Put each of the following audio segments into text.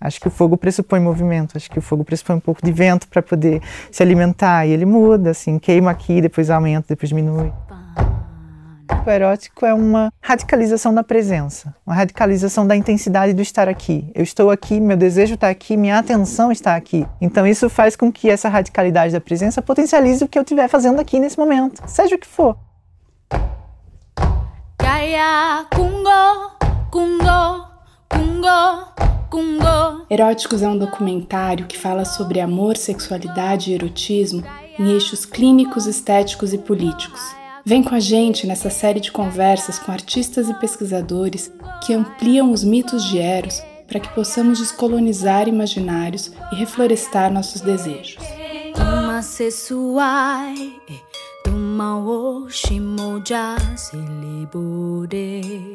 Acho que o fogo pressupõe movimento, acho que o fogo pressupõe um pouco de vento para poder se alimentar e ele muda, assim, queima aqui, depois aumenta, depois diminui. O erótico é uma radicalização da presença, uma radicalização da intensidade do estar aqui. Eu estou aqui, meu desejo está aqui, minha atenção está aqui. Então isso faz com que essa radicalidade da presença potencialize o que eu estiver fazendo aqui nesse momento, seja o que for. Eróticos é um documentário que fala sobre amor, sexualidade e erotismo em eixos clínicos, estéticos e políticos. Vem com a gente nessa série de conversas com artistas e pesquisadores que ampliam os mitos de Eros para que possamos descolonizar imaginários e reflorestar nossos desejos.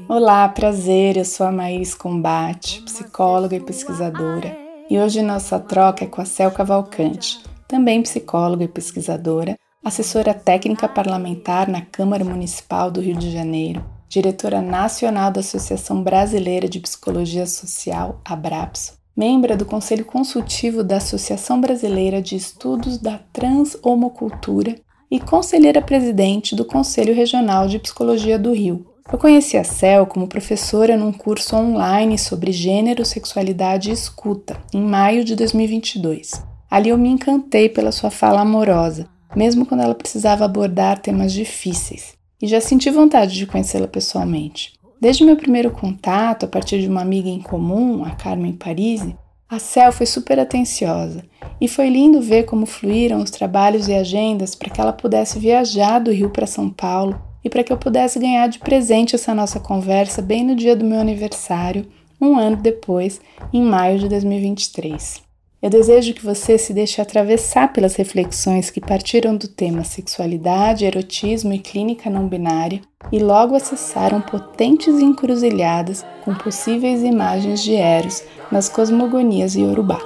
Olá, prazer, eu sou a Maíris Combate, psicóloga e pesquisadora, e hoje nossa troca é com a Cel Cavalcante, também psicóloga e pesquisadora, assessora técnica parlamentar na Câmara Municipal do Rio de Janeiro, diretora nacional da Associação Brasileira de Psicologia Social, ABRAPSO, membro do Conselho Consultivo da Associação Brasileira de Estudos da Transhomocultura e conselheira presidente do Conselho Regional de Psicologia do Rio. Eu conheci a Cel como professora num curso online sobre gênero, sexualidade e escuta, em maio de 2022. Ali eu me encantei pela sua fala amorosa, mesmo quando ela precisava abordar temas difíceis, e já senti vontade de conhecê-la pessoalmente. Desde meu primeiro contato, a partir de uma amiga em comum, a Carmen Parisi, a Cel foi super atenciosa e foi lindo ver como fluíram os trabalhos e agendas para que ela pudesse viajar do Rio para São Paulo e para que eu pudesse ganhar de presente essa nossa conversa bem no dia do meu aniversário, um ano depois, em maio de 2023. Eu desejo que você se deixe atravessar pelas reflexões que partiram do tema sexualidade, erotismo e clínica não binária e logo acessaram potentes encruzilhadas com possíveis imagens de Eros nas cosmogonias iorubá.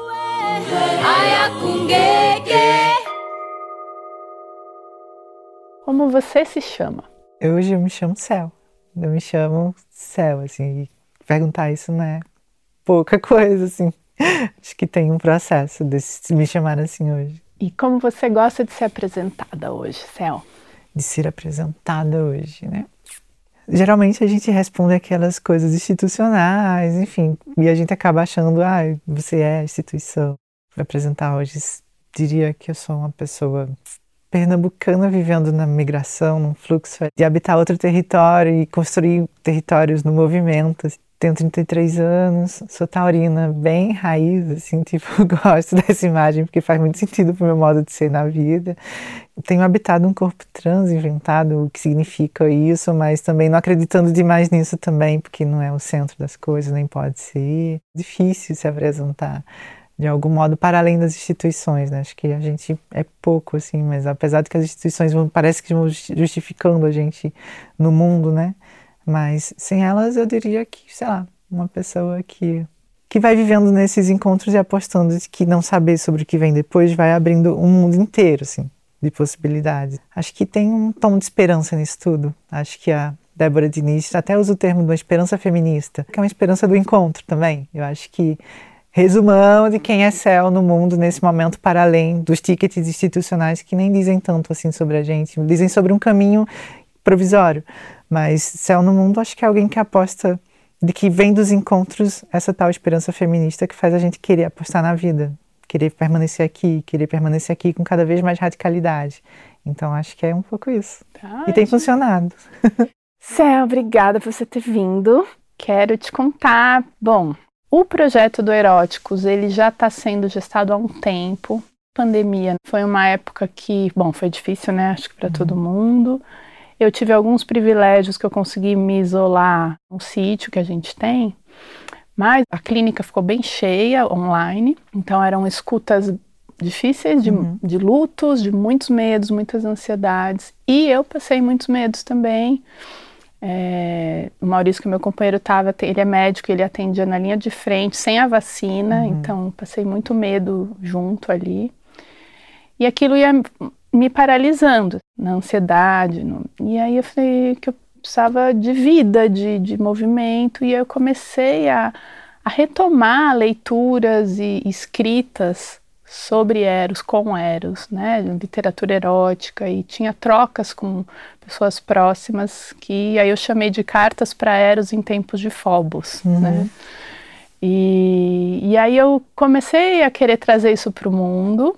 Como você se chama? Hoje eu me chamo Céu. Eu me chamo Céu, assim, perguntar isso não é pouca coisa, assim. Acho que tem um processo de me chamar assim hoje. E como você gosta de ser apresentada hoje, Céu? De ser apresentada hoje, né? Geralmente a gente responde aquelas coisas institucionais, enfim, e a gente acaba achando, ah, você é a instituição. Para apresentar hoje, diria que eu sou uma pessoa pernambucana vivendo na migração, num fluxo de habitar outro território e construir territórios no movimento tenho 33 anos, sou taurina bem raiz, assim, tipo, gosto dessa imagem porque faz muito sentido pro meu modo de ser na vida. Tenho habitado um corpo trans, inventado o que significa isso, mas também não acreditando demais nisso também, porque não é o centro das coisas, nem pode ser. Difícil se apresentar de algum modo para além das instituições, né? Acho que a gente é pouco assim, mas apesar de que as instituições vão, parece que vão justificando a gente no mundo, né? Mas sem elas, eu diria que, sei lá, uma pessoa que que vai vivendo nesses encontros e apostando que não saber sobre o que vem depois vai abrindo um mundo inteiro, assim, de possibilidades. Acho que tem um tom de esperança nisso tudo. Acho que a Débora Diniz até usa o termo de uma esperança feminista, que é uma esperança do encontro também. Eu acho que resumão de quem é céu no mundo nesse momento para além dos tickets institucionais que nem dizem tanto assim sobre a gente, dizem sobre um caminho provisório, mas Céu no Mundo acho que é alguém que aposta de que vem dos encontros essa tal esperança feminista que faz a gente querer apostar na vida, querer permanecer aqui, querer permanecer aqui com cada vez mais radicalidade. Então acho que é um pouco isso. Tá, e tem funcionado. Céu, obrigada por você ter vindo. Quero te contar. Bom, o projeto do Eróticos ele já está sendo gestado há um tempo. Pandemia foi uma época que, bom, foi difícil, né? Acho que para uhum. todo mundo. Eu tive alguns privilégios que eu consegui me isolar no sítio que a gente tem, mas a clínica ficou bem cheia online, então eram escutas difíceis de, uhum. de lutos, de muitos medos, muitas ansiedades, e eu passei muitos medos também. É, o Maurício, que é meu companheiro, estava, ele é médico, ele atendia na linha de frente, sem a vacina, uhum. então passei muito medo junto ali. E aquilo ia me paralisando na ansiedade. No... E aí eu falei que eu precisava de vida, de, de movimento, e eu comecei a, a retomar leituras e escritas sobre Eros, com Eros, né, literatura erótica e tinha trocas com pessoas próximas que aí eu chamei de cartas para Eros em tempos de Phobos, uhum. né? E, e aí eu comecei a querer trazer isso para o mundo,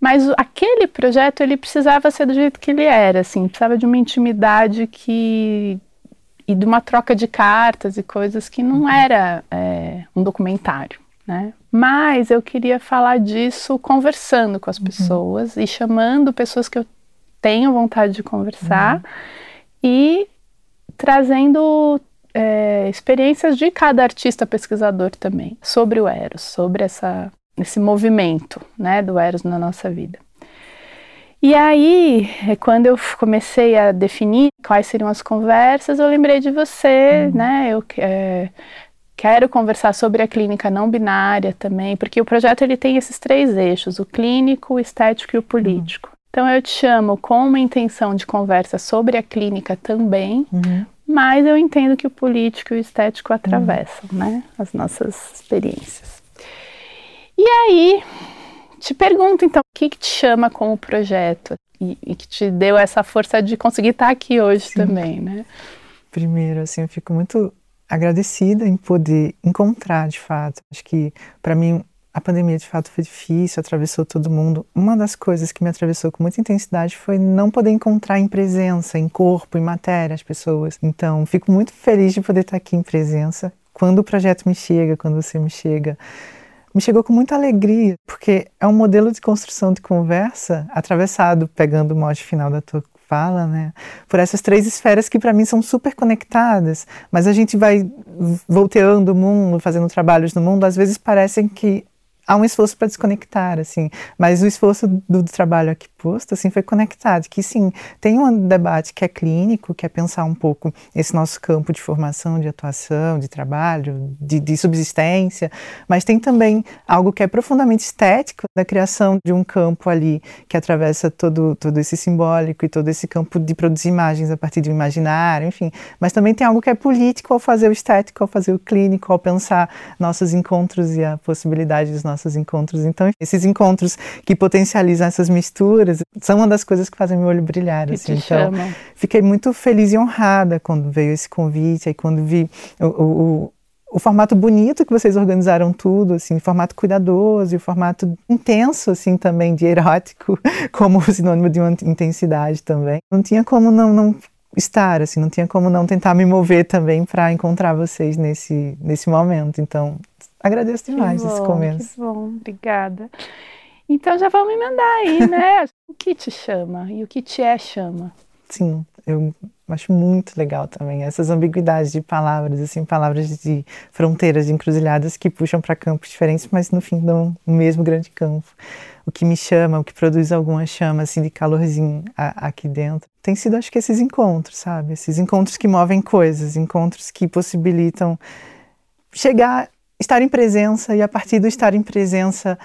mas aquele projeto ele precisava ser do jeito que ele era, assim, precisava de uma intimidade que e de uma troca de cartas e coisas que não uhum. era é, um documentário, né? Mas eu queria falar disso conversando com as uhum. pessoas e chamando pessoas que eu tenho vontade de conversar uhum. e trazendo é, experiências de cada artista pesquisador também sobre o Eros, sobre essa, esse movimento né, do Eros na nossa vida. E aí, é, quando eu comecei a definir quais seriam as conversas, eu lembrei de você, uhum. né? Eu é, quero conversar sobre a clínica não binária também, porque o projeto ele tem esses três eixos: o clínico, o estético e o político. Uhum. Então eu te chamo com uma intenção de conversa sobre a clínica também, uhum. mas eu entendo que o político e o estético atravessam, uhum. né, as nossas experiências. E aí, te pergunto então, o que, que te chama como projeto e, e, que te deu essa força de conseguir estar aqui hoje Sim. também, né? Primeiro, assim, eu fico muito agradecida em poder encontrar, de fato. Acho que para mim a pandemia de fato foi difícil, atravessou todo mundo. Uma das coisas que me atravessou com muita intensidade foi não poder encontrar em presença, em corpo, em matéria as pessoas. Então, fico muito feliz de poder estar aqui em presença. Quando o projeto me chega, quando você me chega, me chegou com muita alegria, porque é um modelo de construção de conversa atravessado, pegando o mote final da tua fala, né? Por essas três esferas que para mim são super conectadas, mas a gente vai volteando o mundo, fazendo trabalhos no mundo, às vezes parecem que há um esforço para desconectar, assim, mas o esforço do, do, trabalho aqui assim, foi conectado, que sim, tem um debate que é clínico, que é pensar um pouco esse nosso campo de formação, de atuação, de trabalho, de, de subsistência, mas tem também algo que é profundamente estético, da criação de um campo ali que atravessa todo, todo esse simbólico e todo esse campo de produzir imagens a partir um imaginário, enfim, mas também tem algo que é político ao fazer o estético, ao fazer o clínico, ao pensar nossos encontros e a possibilidade dos nossos encontros. Então, esses encontros que potencializam essas misturas são uma das coisas que fazem meu olho brilhar. Assim. Então, chama. fiquei muito feliz e honrada quando veio esse convite, aí quando vi o, o, o formato bonito que vocês organizaram tudo, assim, formato cuidadoso e o formato intenso, assim, também de erótico, como sinônimo de uma intensidade também. Não tinha como não, não estar, assim, não tinha como não tentar me mover também para encontrar vocês nesse, nesse momento. Então, Agradeço demais bom, esse começo. Que bom, obrigada. Então já vamos emendar aí, né? o que te chama e o que te é chama. Sim, eu acho muito legal também essas ambiguidades de palavras, assim, palavras de fronteiras, de encruzilhadas que puxam para campos diferentes, mas no fim dão o mesmo grande campo. O que me chama, o que produz alguma chama assim de calorzinho a, aqui dentro, tem sido acho que esses encontros, sabe? Esses encontros que movem coisas, encontros que possibilitam chegar estar em presença e a partir do estar em presença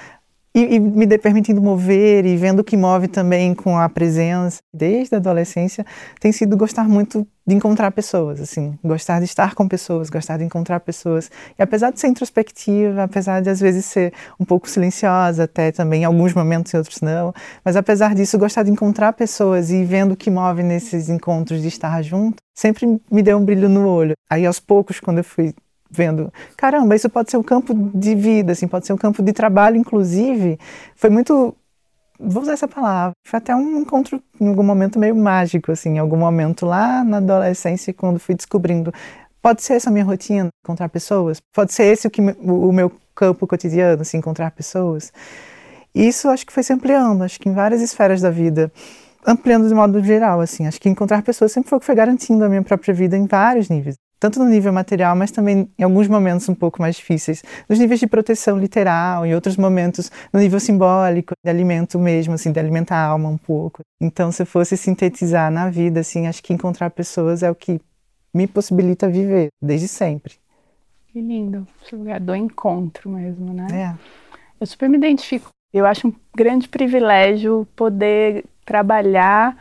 e, e, me permitindo mover e vendo o que move também com a presença. Desde a adolescência tem sido gostar muito de encontrar pessoas assim. Gostar de estar com pessoas gostar de encontrar pessoas. E apesar de ser introspectiva apesar de às vezes ser um pouco silenciosa até também em alguns momentos e outros não mas apesar disso gostar de encontrar pessoas e vendo o que move nesses encontros de estar junto sempre me deu um brilho no olho. Aí aos poucos quando eu fui vendo, caramba, isso pode ser um campo de vida, assim, pode ser um campo de trabalho, inclusive. Foi muito, vou usar essa palavra, foi até um encontro em algum momento meio mágico, assim, em algum momento lá na adolescência, quando fui descobrindo, pode ser essa minha rotina, encontrar pessoas, pode ser esse o, que, o, o meu campo cotidiano, assim, encontrar pessoas. Isso acho que foi se ampliando, acho que em várias esferas da vida ampliando de modo geral, assim. Acho que encontrar pessoas sempre foi o que foi garantindo a minha própria vida em vários níveis tanto no nível material, mas também em alguns momentos um pouco mais difíceis, nos níveis de proteção literal, em outros momentos no nível simbólico, de alimento mesmo, assim, de alimentar a alma um pouco. Então, se eu fosse sintetizar na vida, assim, acho que encontrar pessoas é o que me possibilita viver, desde sempre. Que lindo, esse lugar do encontro mesmo, né? É. Eu super me identifico. Eu acho um grande privilégio poder trabalhar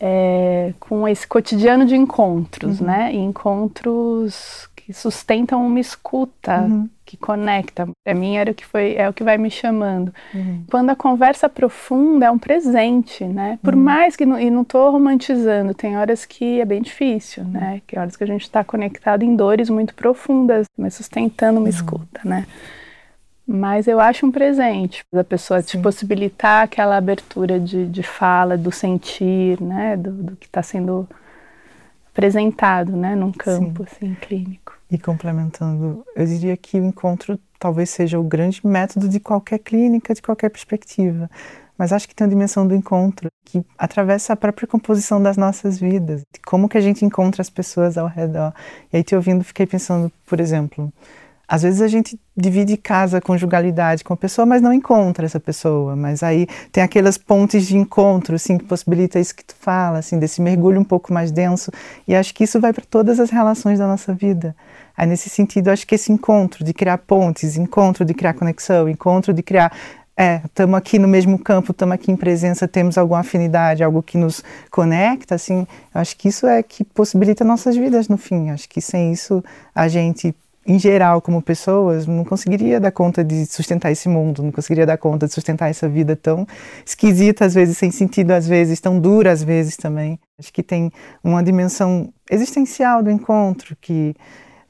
é, com esse cotidiano de encontros, uhum. né? E encontros que sustentam uma escuta uhum. que conecta. Para mim era o que foi é o que vai me chamando. Uhum. Quando a conversa profunda é um presente, né? Por uhum. mais que e não estou romantizando, tem horas que é bem difícil, né? Que horas que a gente está conectado em dores muito profundas, mas sustentando uma uhum. escuta, né? Mas eu acho um presente da pessoa Sim. te possibilitar aquela abertura de, de fala, do sentir, né? Do, do que está sendo apresentado, né? Num campo assim, clínico. E complementando, eu diria que o encontro talvez seja o grande método de qualquer clínica, de qualquer perspectiva. Mas acho que tem a dimensão do encontro que atravessa a própria composição das nossas vidas, de como que a gente encontra as pessoas ao redor. E aí te ouvindo, fiquei pensando, por exemplo, às vezes a gente divide casa, conjugalidade com a pessoa, mas não encontra essa pessoa. Mas aí tem aquelas pontes de encontro, assim, que possibilita isso que tu fala, assim, desse mergulho um pouco mais denso. E acho que isso vai para todas as relações da nossa vida. Aí nesse sentido, acho que esse encontro de criar pontes, encontro de criar conexão, encontro de criar é, estamos aqui no mesmo campo, estamos aqui em presença, temos alguma afinidade, algo que nos conecta, assim, acho que isso é que possibilita nossas vidas no fim. Acho que sem isso a gente em geral, como pessoas, não conseguiria dar conta de sustentar esse mundo, não conseguiria dar conta de sustentar essa vida tão esquisita, às vezes, sem sentido, às vezes, tão dura, às vezes também. Acho que tem uma dimensão existencial do encontro que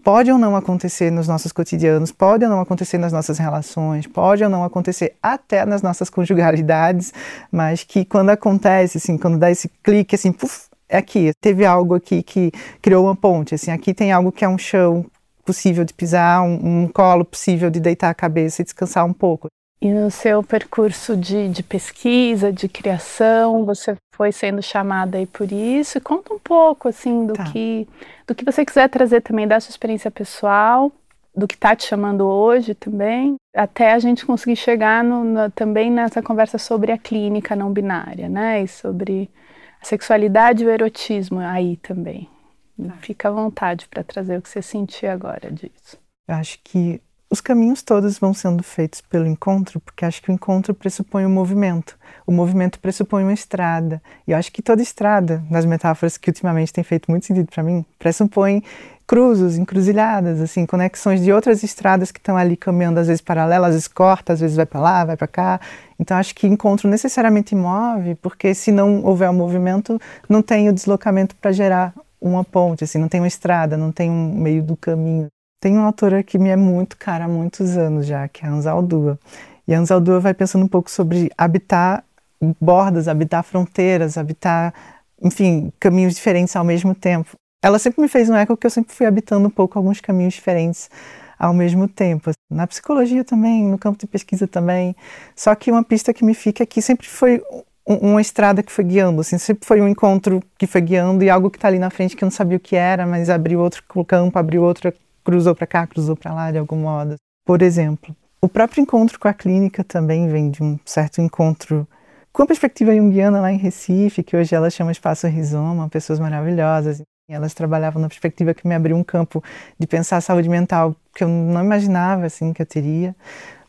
pode ou não acontecer nos nossos cotidianos, pode ou não acontecer nas nossas relações, pode ou não acontecer até nas nossas conjugalidades, mas que quando acontece, assim, quando dá esse clique, assim, puf, é aqui, teve algo aqui que criou uma ponte, assim, aqui tem algo que é um chão possível de pisar, um, um colo possível de deitar a cabeça e descansar um pouco. E no seu percurso de, de, pesquisa, de criação, você foi sendo chamada aí por isso. Conta um pouco assim do tá. que do que você quiser trazer também da sua experiência pessoal, do que está te chamando hoje também, até a gente conseguir chegar no, no, também nessa conversa sobre a clínica não binária, né? E sobre a sexualidade e o erotismo aí também. Tá. Fica à vontade para trazer o que você sentiu agora disso. Eu acho que os caminhos todos vão sendo feitos pelo encontro, porque acho que o encontro pressupõe um movimento. O movimento pressupõe uma estrada. E eu acho que toda estrada, nas metáforas que ultimamente tem feito muito sentido para mim, pressupõe cruzos, encruzilhadas, assim, conexões de outras estradas que estão ali caminhando, às vezes paralelas, às vezes corta, às vezes vai para lá, vai para cá. Então acho que encontro necessariamente move, porque se não houver um movimento, não tem o deslocamento para gerar uma ponte, assim, não tem uma estrada, não tem um meio do caminho. Tem uma autora que me é muito cara há muitos anos já, que é a Anzaldúa. E a Anzaldúa vai pensando um pouco sobre habitar bordas, habitar fronteiras, habitar, enfim, caminhos diferentes ao mesmo tempo. Ela sempre me fez um eco que eu sempre fui habitando um pouco alguns caminhos diferentes ao mesmo tempo. Na psicologia também, no campo de pesquisa também. Só que uma pista que me fica é que sempre foi uma estrada que foi guiando, assim, sempre foi um encontro que foi guiando e algo que está ali na frente que eu não sabia o que era, mas abriu outro campo, abriu outro, cruzou para cá, cruzou para lá de algum modo. Por exemplo, o próprio encontro com a clínica também vem de um certo encontro com a perspectiva junguiana lá em Recife, que hoje ela chama Espaço Rizoma, pessoas maravilhosas. Elas trabalhavam na perspectiva que me abriu um campo de pensar a saúde mental que eu não imaginava assim que eu teria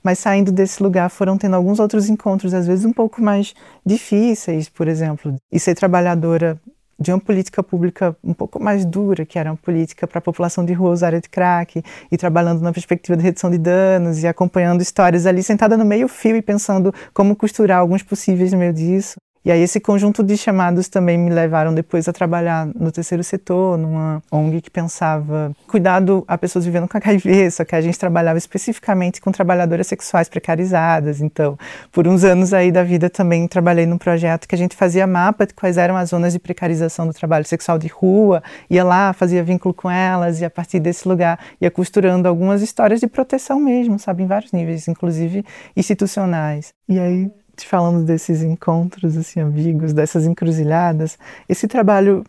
mas saindo desse lugar foram tendo alguns outros encontros, às vezes um pouco mais difíceis, por exemplo, e ser trabalhadora de uma política pública um pouco mais dura, que era uma política para a população de rua usuária de crack, e trabalhando na perspectiva de redução de danos e acompanhando histórias ali, sentada no meio fio e pensando como costurar alguns possíveis no meio disso. E aí esse conjunto de chamados também me levaram depois a trabalhar no terceiro setor, numa ONG que pensava cuidado a pessoas vivendo com HIV, só que a gente trabalhava especificamente com trabalhadoras sexuais precarizadas. Então, por uns anos aí da vida também trabalhei num projeto que a gente fazia mapa de quais eram as zonas de precarização do trabalho sexual de rua, ia lá, fazia vínculo com elas e a partir desse lugar ia costurando algumas histórias de proteção mesmo, sabe, em vários níveis, inclusive institucionais. E aí falando desses encontros assim amigos, dessas encruzilhadas, esse trabalho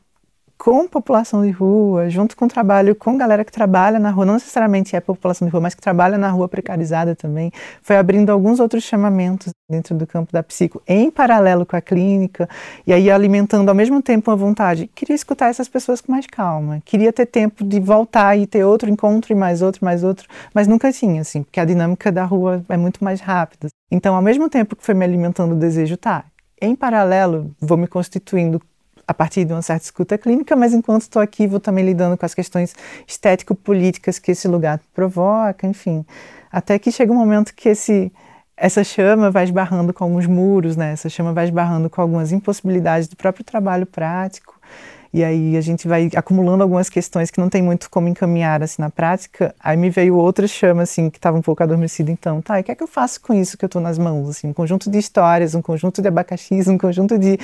com população de rua, junto com o trabalho com galera que trabalha na rua, não necessariamente é população de rua, mas que trabalha na rua precarizada também, foi abrindo alguns outros chamamentos dentro do campo da psico, em paralelo com a clínica, e aí alimentando ao mesmo tempo uma vontade. Queria escutar essas pessoas com mais calma, queria ter tempo de voltar e ter outro encontro e mais outro, mais outro, mas nunca tinha, assim, porque a dinâmica da rua é muito mais rápida. Então, ao mesmo tempo que foi me alimentando o desejo, tá, em paralelo, vou me constituindo a partir de uma certa escuta clínica, mas enquanto estou aqui vou também lidando com as questões estético-políticas que esse lugar provoca, enfim. Até que chega um momento que esse essa chama vai esbarrando com alguns muros, né? Essa chama vai esbarrando com algumas impossibilidades do próprio trabalho prático. E aí a gente vai acumulando algumas questões que não tem muito como encaminhar assim na prática. Aí me veio outra chama assim que estava um pouco adormecida então. Tá, e o que é que eu faço com isso que eu estou nas mãos assim? Um conjunto de histórias, um conjunto de abacaxis, um conjunto de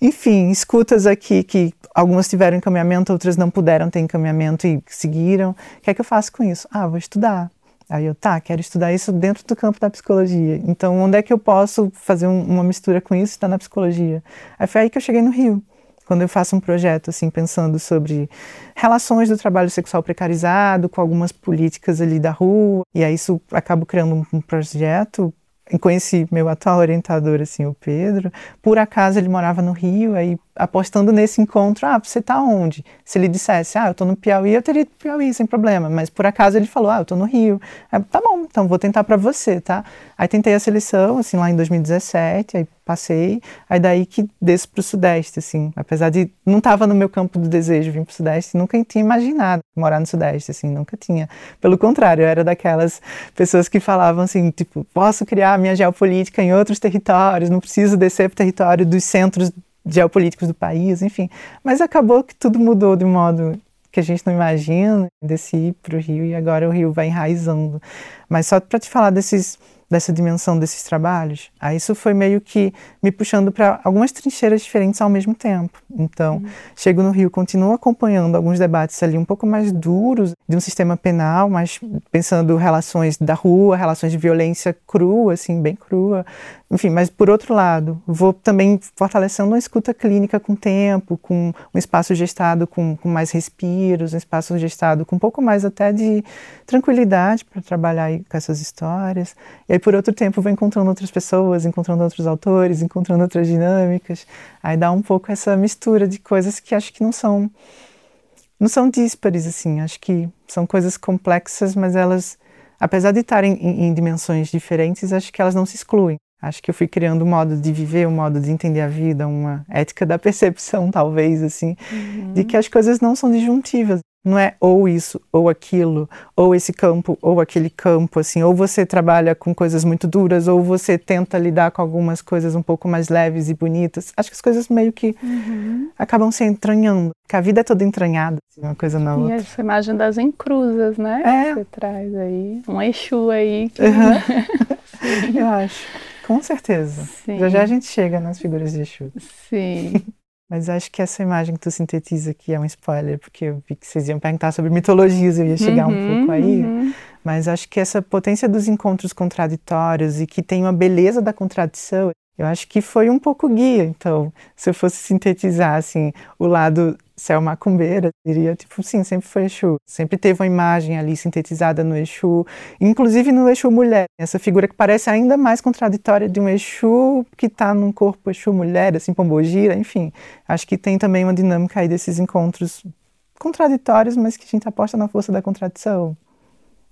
enfim, escutas aqui que algumas tiveram encaminhamento, outras não puderam ter encaminhamento e seguiram. O que é que eu faço com isso? Ah, vou estudar. Aí eu, tá, quero estudar isso dentro do campo da psicologia. Então, onde é que eu posso fazer um, uma mistura com isso? Está na psicologia. Aí foi aí que eu cheguei no Rio. Quando eu faço um projeto, assim, pensando sobre relações do trabalho sexual precarizado com algumas políticas ali da rua, e aí isso acabo criando um, um projeto conheci meu atual orientador, assim, o Pedro. Por acaso ele morava no Rio, aí apostando nesse encontro, ah, você tá onde? Se ele dissesse, ah, eu tô no Piauí, eu teria ido pro Piauí sem problema. Mas por acaso ele falou, ah, eu tô no Rio. Aí, tá bom, então vou tentar para você, tá? Aí tentei a seleção, assim, lá em 2017, aí passei, aí daí que desço para o Sudeste, assim, apesar de não estava no meu campo do desejo vir para o Sudeste, nunca tinha imaginado morar no Sudeste, assim, nunca tinha. Pelo contrário, eu era daquelas pessoas que falavam assim, tipo, posso criar minha geopolítica em outros territórios, não preciso descer para o território dos centros geopolíticos do país, enfim. Mas acabou que tudo mudou de modo que a gente não imagina. Desci para o Rio e agora o Rio vai enraizando. Mas só para te falar desses dessa dimensão desses trabalhos, aí isso foi meio que me puxando para algumas trincheiras diferentes ao mesmo tempo. Então, uhum. chego no Rio, continuo acompanhando alguns debates ali um pouco mais duros de um sistema penal, mas pensando relações da rua, relações de violência crua, assim, bem crua, enfim, mas por outro lado, vou também fortalecendo uma escuta clínica com tempo, com um espaço gestado com, com mais respiros, um espaço gestado com um pouco mais até de tranquilidade para trabalhar com essas histórias. E aí, por outro tempo, vou encontrando outras pessoas, encontrando outros autores, encontrando outras dinâmicas. Aí dá um pouco essa mistura de coisas que acho que não são não são díspares assim, acho que são coisas complexas, mas elas apesar de estarem em, em dimensões diferentes, acho que elas não se excluem. Acho que eu fui criando um modo de viver, um modo de entender a vida, uma ética da percepção, talvez, assim, uhum. de que as coisas não são disjuntivas. Não é ou isso, ou aquilo, ou esse campo, ou aquele campo, assim. Ou você trabalha com coisas muito duras, ou você tenta lidar com algumas coisas um pouco mais leves e bonitas. Acho que as coisas meio que uhum. acabam se entranhando. Que a vida é toda entranhada, assim, uma coisa na outra. E essa imagem das encruzas, né? É. Que você traz aí. Um Exu aí. Que, uhum. né? Eu acho. Com certeza. Sim. Já já a gente chega nas figuras de Exu. Sim. Mas acho que essa imagem que tu sintetiza aqui é um spoiler, porque eu vi que vocês iam perguntar sobre mitologias, eu ia chegar uhum, um pouco aí. Uhum. Mas acho que essa potência dos encontros contraditórios e que tem uma beleza da contradição, eu acho que foi um pouco guia. Então, se eu fosse sintetizar assim, o lado céu macumbeira, diria, tipo, sim, sempre foi Exu. Sempre teve uma imagem ali sintetizada no Exu, inclusive no Exu mulher. Essa figura que parece ainda mais contraditória de um Exu que está num corpo Exu mulher, assim, pombogira, enfim. Acho que tem também uma dinâmica aí desses encontros contraditórios, mas que a gente aposta na força da contradição.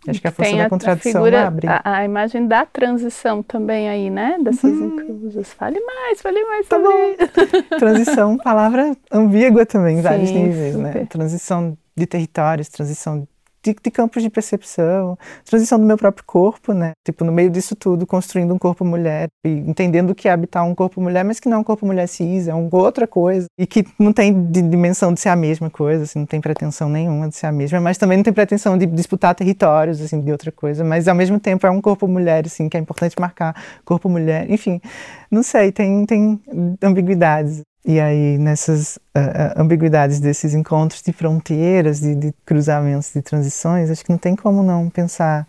Acho que a força Tem da contradição a figura, abre. A, a, imagem da transição também aí, né? Dessas uhum. encruzas. Fale mais, fale mais tá bom. transição, palavra ambígua também, em vários níveis, né? super. né? Transição de territórios, transição de, de, campos de percepção, transição do meu próprio corpo, né? Tipo, no meio disso tudo, construindo um corpo mulher e entendendo que é habitar um corpo mulher, mas que não é um corpo mulher cis, é uma outra coisa e que não tem dimensão de ser a mesma coisa, assim, não tem pretensão nenhuma de ser a mesma, mas também não tem pretensão de disputar territórios, assim, de outra coisa, mas ao mesmo tempo é um corpo mulher, assim, que é importante marcar corpo mulher, enfim, não sei, tem, tem ambiguidades. E aí, nessas uh, ambiguidades desses encontros de fronteiras, de, de, cruzamentos, de transições, acho que não tem como não pensar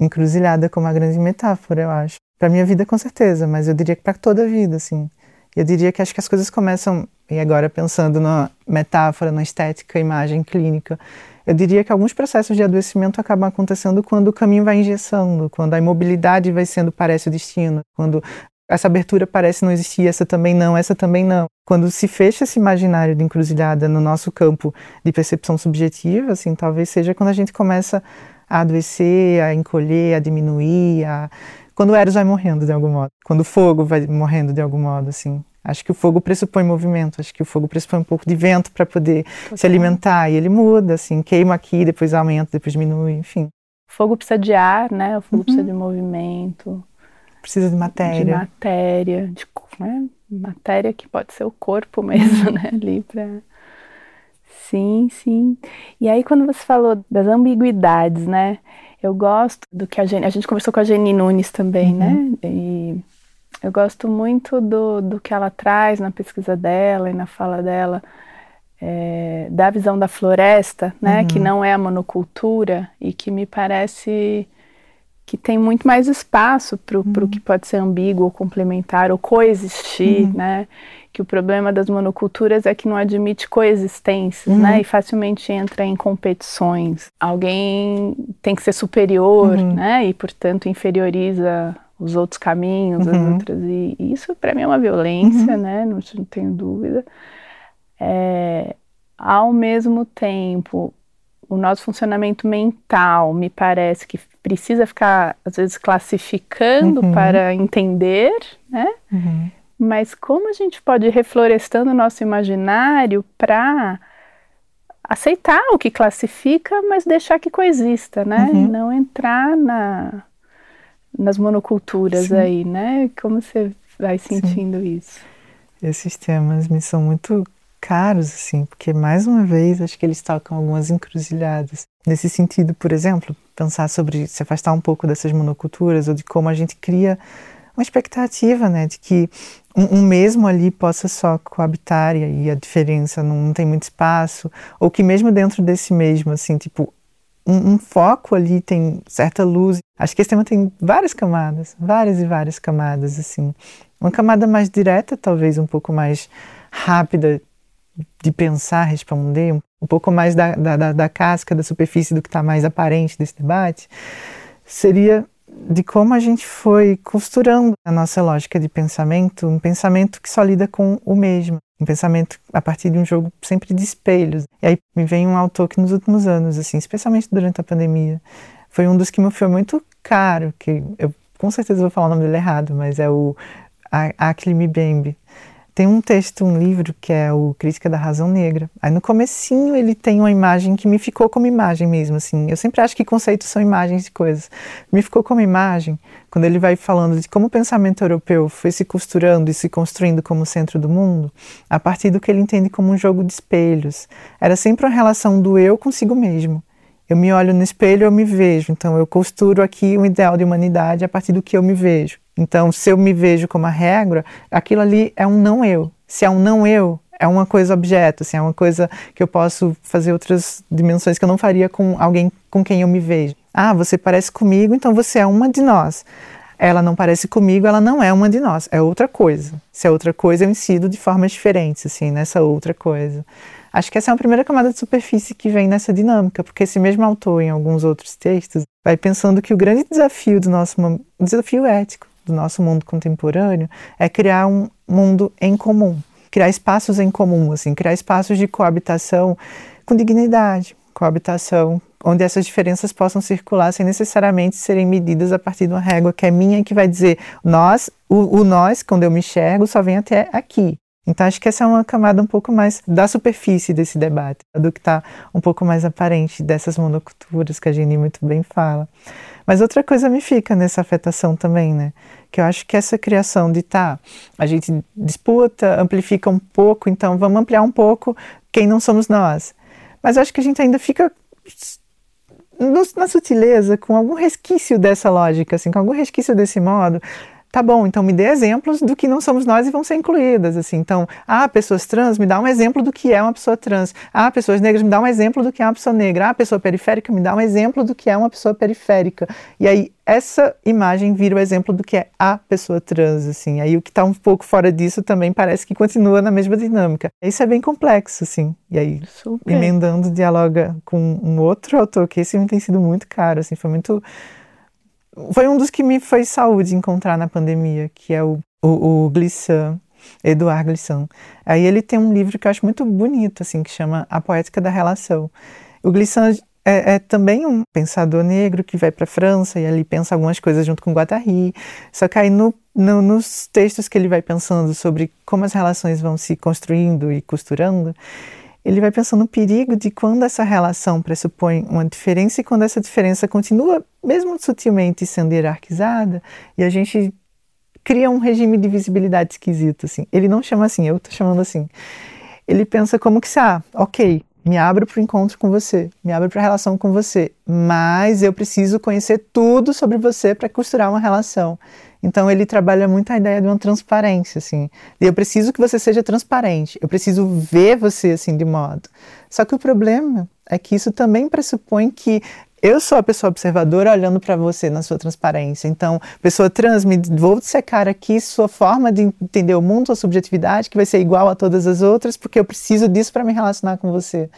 encruzilhada como uma grande metáfora, eu acho. Para minha vida, com certeza, mas eu diria que para toda a vida, assim. Eu diria que acho que as coisas começam, e agora pensando na metáfora, na estética, imagem clínica, eu diria que alguns processos de adoecimento acabam acontecendo quando o caminho vai engessando, quando a imobilidade vai sendo parece o destino, quando essa abertura parece não existir, essa também não, essa também não. Quando se fecha esse imaginário de encruzilhada no nosso campo de percepção subjetiva, assim, talvez seja quando a gente começa a adoecer, a encolher, a diminuir, a... quando o Eros vai morrendo de algum modo, quando o fogo vai morrendo de algum modo, assim. Acho que o fogo pressupõe movimento, acho que o fogo pressupõe um pouco de vento para poder se alimentar e ele muda, assim, queima aqui, depois aumenta, depois diminui, enfim. O fogo precisa de ar, né? O fogo uhum. precisa de movimento. Precisa de matéria. De matéria, de né? matéria que pode ser o corpo mesmo, né? Ali para Sim, sim. E aí quando você falou das ambiguidades, né? Eu gosto do que a gente, a gente conversou com a Jenny Nunes também, né? uhum. né? E eu gosto muito do, do que ela traz na pesquisa dela e na fala dela, é, da visão da floresta, né? Uhum. Que não é a monocultura e que me parece que tem muito mais espaço para o uhum. que pode ser ambíguo ou complementar ou coexistir, uhum. né? Que o problema das monoculturas é que não admite coexistências, né? uhum. né? E facilmente entra em competições. Alguém tem que ser superior, uhum. né? E portanto inferioriza os outros caminhos, as uhum. outras. E, isso para mim é uma violência, né? Não, não tenho dúvida. É, ao mesmo tempo, o nosso funcionamento mental me parece que precisa ficar, às vezes, classificando uhum. para entender, né? Uhum. Mas como a gente pode ir reflorestando o nosso imaginário para aceitar o que classifica, mas deixar que coexista, né? Uhum. Não entrar na, nas monoculturas Sim. aí, né? Como você vai sentindo Sim. isso? Esses temas me são muito caros, assim, porque mais uma vez acho que eles tocam algumas encruzilhadas. Nesse sentido, por exemplo, pensar sobre se afastar um pouco dessas monoculturas ou de como a gente cria uma expectativa, né, de que um, um mesmo ali possa só coabitar e aí a diferença não, não, tem muito espaço, ou que mesmo dentro desse mesmo, assim, tipo, um, um, foco ali tem certa luz. Acho que esse tema tem várias camadas, várias e várias camadas, assim. Uma camada mais direta, talvez um pouco mais rápida de pensar, responder, um pouco mais da, da, da casca, da superfície do que está mais aparente desse debate, seria de como a gente foi costurando a nossa lógica de pensamento, um pensamento que só lida com o mesmo, um pensamento a partir de um jogo sempre de espelhos. E aí me vem um autor que nos últimos anos, assim, especialmente durante a pandemia, foi um dos que me foi muito caro, que eu com certeza vou falar o nome dele errado, mas é o Akli Mbembe. Tem um texto, um livro que é o Crítica da Razão Negra. Aí no comecinho ele tem uma imagem que me ficou como imagem mesmo, assim. Eu sempre acho que conceitos são imagens de coisas. Me ficou como imagem quando ele vai falando de como o pensamento europeu foi se costurando e se construindo como centro do mundo, a partir do que ele entende como um jogo de espelhos. Era sempre uma relação do eu consigo mesmo. Eu me olho no espelho, eu me vejo. Então eu costuro aqui um ideal de humanidade a partir do que eu me vejo. Então, se eu me vejo como a regra, aquilo ali é um não eu. Se é um não eu, é uma coisa objeto, assim, é uma coisa que eu posso fazer outras dimensões que eu não faria com alguém com quem eu me vejo. Ah, você parece comigo, então você é uma de nós. Ela não parece comigo, ela não é uma de nós, é outra coisa. Se é outra coisa, eu incido de formas diferentes, assim, nessa outra coisa. Acho que essa é a primeira camada de superfície que vem nessa dinâmica, porque esse mesmo autor, em alguns outros textos, vai pensando que o grande desafio do nosso desafio ético do nosso mundo contemporâneo é criar um mundo em comum, criar espaços em comum, assim, criar espaços de coabitação com dignidade, coabitação onde essas diferenças possam circular sem necessariamente serem medidas a partir de uma régua que é minha e que vai dizer nós, o, o nós, quando eu me enxergo, só vem até aqui. Então, acho que essa é uma camada um pouco mais da superfície desse debate, do que está um pouco mais aparente dessas monoculturas que a Geni muito bem fala. Mas outra coisa me fica nessa afetação também, né? Que eu acho que essa criação de tá, a gente disputa, amplifica um pouco, então vamos ampliar um pouco quem não somos nós. Mas eu acho que a gente ainda fica na sutileza, com algum resquício dessa lógica, assim, com algum resquício desse modo, tá bom, então me dê exemplos do que não somos nós e vão ser incluídas, assim. Então, ah, pessoas trans, me dá um exemplo do que é uma pessoa trans. Ah, pessoas negras, me dá um exemplo do que é uma pessoa negra. Ah, pessoa periférica, me dá um exemplo do que é uma pessoa periférica. E aí, essa imagem vira o exemplo do que é a pessoa trans, assim. Aí, o que está um pouco fora disso também parece que continua na mesma dinâmica. Isso é bem complexo, assim. E aí, Super. emendando, dialoga com um outro autor, que esse me tem sido muito caro, assim, foi muito foi um dos que me foi saúde encontrar na pandemia, que é o, o, o Glissant, Eduard Glissant. Aí ele tem um livro que eu acho muito bonito, assim, que chama A Poética da Relação. O Glissant é, é, também um pensador negro que vai para a França e ali pensa algumas coisas junto com Guattari. Só que aí no no, nos textos que ele vai pensando sobre como as relações vão se construindo e costurando, ele vai pensando no perigo de quando essa relação pressupõe uma diferença e quando essa diferença continua, mesmo sutilmente, sendo hierarquizada, e a gente cria um regime de visibilidade esquisito, assim. Ele não chama assim, eu estou chamando assim. Ele pensa como que, ah, ok, me abro para o encontro com você, me abro para a relação com você, mas eu preciso conhecer tudo sobre você para costurar uma relação. Então ele trabalha muito a ideia de uma transparência, assim. eu preciso que você seja transparente, eu preciso ver você assim de modo. Só que o problema é que isso também pressupõe que eu sou a pessoa observadora olhando para você na sua transparência. Então, pessoa trans, me vou dissecar aqui sua forma de entender o mundo, sua subjetividade, que vai ser igual a todas as outras, porque eu preciso disso para me relacionar com você.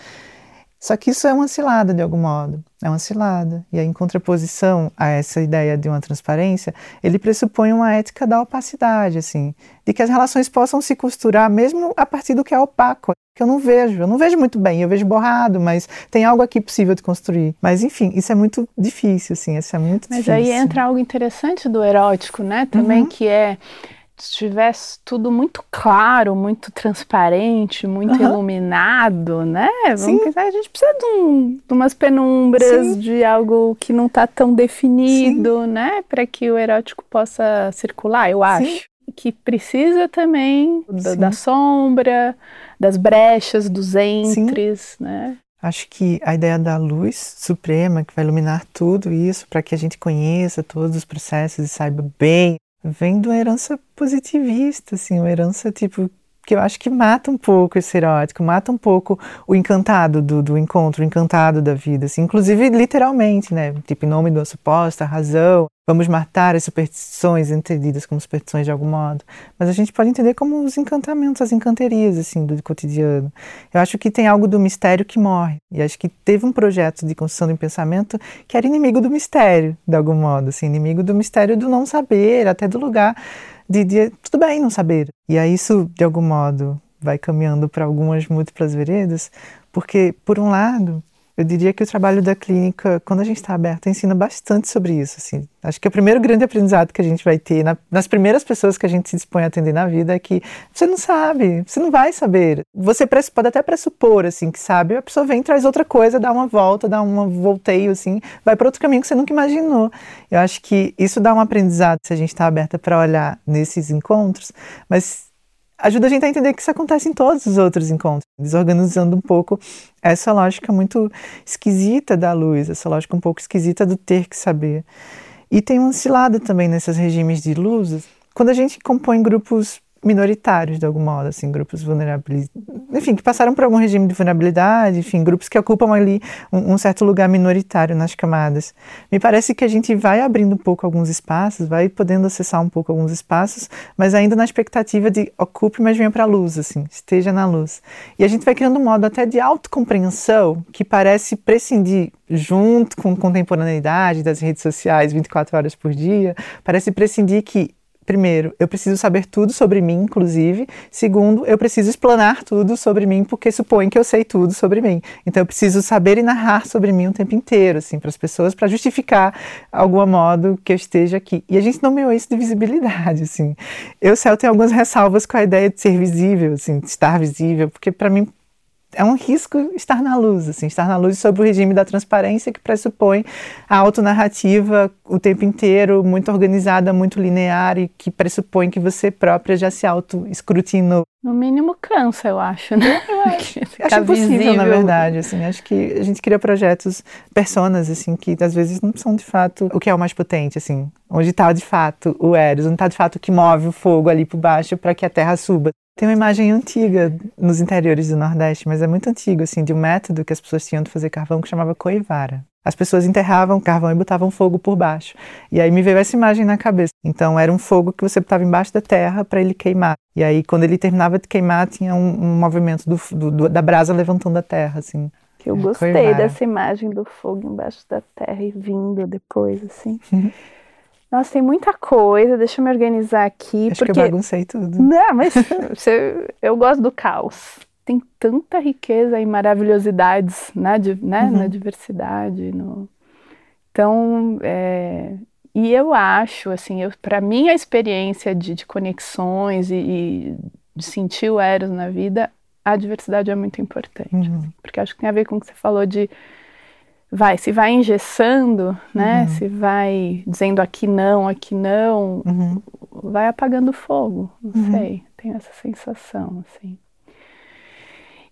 Só que isso é uma cilada de algum modo, é uma cilada. E aí, em contraposição a essa ideia de uma transparência, ele pressupõe uma ética da opacidade, assim, de que as relações possam se costurar mesmo a partir do que é opaco, que eu não vejo. Eu não vejo muito bem, eu vejo borrado, mas tem algo aqui possível de construir. Mas enfim, isso é muito difícil, assim, isso é muito mas difícil. Mas aí entra algo interessante do erótico, né? Também uhum. que é tivesse tudo muito claro, muito transparente, muito uhum. iluminado, né? Vamos Sim. pensar, a gente precisa de, um, de umas penumbras, Sim. de algo que não está tão definido, Sim. né? Para que o erótico possa circular, eu acho. Que precisa também da, da, sombra, das brechas, dos entres, né? Acho que a ideia da luz suprema, que vai iluminar tudo isso, para que a gente conheça todos os processos e saiba bem vem de uma herança positivista, assim, uma herança tipo que eu acho que mata um pouco esse erótico, mata um pouco o encantado do, do encontro, o encantado da vida, assim, inclusive literalmente, né? Tipo, em nome da suposta razão, vamos matar as superstições entendidas como superstições de algum modo. Mas a gente pode entender como os encantamentos, as encanterias, assim, do cotidiano. Eu acho que tem algo do mistério que morre. E acho que teve um projeto de construção do pensamento que era inimigo do mistério, de algum modo, assim, inimigo do mistério do não saber, até do lugar de, de tudo bem não saber. E aí isso, de algum modo, vai caminhando para algumas múltiplas veredas, porque, por um lado, eu diria que o trabalho da clínica, quando a gente está aberta, ensina bastante sobre isso. Assim. Acho que o primeiro grande aprendizado que a gente vai ter na, nas primeiras pessoas que a gente se dispõe a atender na vida é que você não sabe, você não vai saber. Você pode até pressupor assim que sabe, a pessoa vem traz outra coisa, dá uma volta, dá um volteio assim, vai para outro caminho que você nunca imaginou. Eu acho que isso dá um aprendizado se a gente está aberta para olhar nesses encontros, mas ajuda a gente a entender que isso acontece em todos os outros encontros, desorganizando um pouco essa lógica muito esquisita da luz, essa lógica um pouco esquisita do ter que saber. E tem uma cilada também nesses regimes de luzes. Quando a gente compõe grupos minoritários, de algum modo, assim, grupos vulneráveis, enfim, que passaram por algum regime de vulnerabilidade, enfim, grupos que ocupam ali um, um, certo lugar minoritário nas camadas. Me parece que a gente vai abrindo um pouco alguns espaços, vai podendo acessar um pouco alguns espaços, mas ainda na expectativa de ocupe, mas venha para a luz, assim, esteja na luz. E a gente vai criando um modo até de autocompreensão que parece prescindir junto com contemporaneidade das redes sociais 24 horas por dia, parece prescindir que primeiro, eu preciso saber tudo sobre mim, inclusive. Segundo, eu preciso explanar tudo sobre mim, porque supõe que eu sei tudo sobre mim. Então, eu preciso saber e narrar sobre mim o tempo inteiro, assim, para as pessoas, para justificar, algum modo, que eu esteja aqui. E a gente nomeou isso de visibilidade, assim. Eu, Céu, tenho algumas ressalvas com a ideia de ser visível, assim, de estar visível, porque para mim é um risco estar na luz, assim, estar na luz sobre o regime da transparência que pressupõe a autonarrativa o tempo inteiro, muito organizada, muito linear e que pressupõe que você própria já se auto-escrutinou. No mínimo cansa, eu acho, né? Eu acho, acho impossível, na verdade, assim, acho que a gente cria projetos, personas, assim, que às vezes não são de fato o que é o mais potente, assim, onde está de fato o Eros, onde está de fato o que move o fogo ali por baixo para que a Terra suba. Tem uma imagem antiga nos interiores do Nordeste, mas é muito antigo, assim, de um método que as pessoas tinham de fazer carvão que chamava coivara. As pessoas enterravam carvão e botavam fogo por baixo. E aí me veio essa imagem na cabeça. Então era um fogo que você botava embaixo da terra para ele queimar. E aí quando ele terminava de queimar tinha um, um movimento do, do, da brasa levantando a terra, assim. Que eu gostei coivara. dessa imagem do fogo embaixo da terra e vindo depois, assim. Nossa, tem muita coisa, deixa eu me organizar aqui. Acho porque... que eu baguncei tudo. Não, mas você... eu gosto do caos. Tem tanta riqueza e maravilhosidades né, né, uhum. na diversidade. No... Então, é... E eu acho, assim, para mim a experiência de, de conexões e, e, de sentir o Eros na vida, a diversidade é muito importante. Uhum. Porque acho que tem a ver com o que você falou de vai, se vai engessando, né? Uhum. Se vai dizendo aqui não, aqui não, uhum. vai apagando fogo. Não uhum. sei, tenho essa sensação, assim.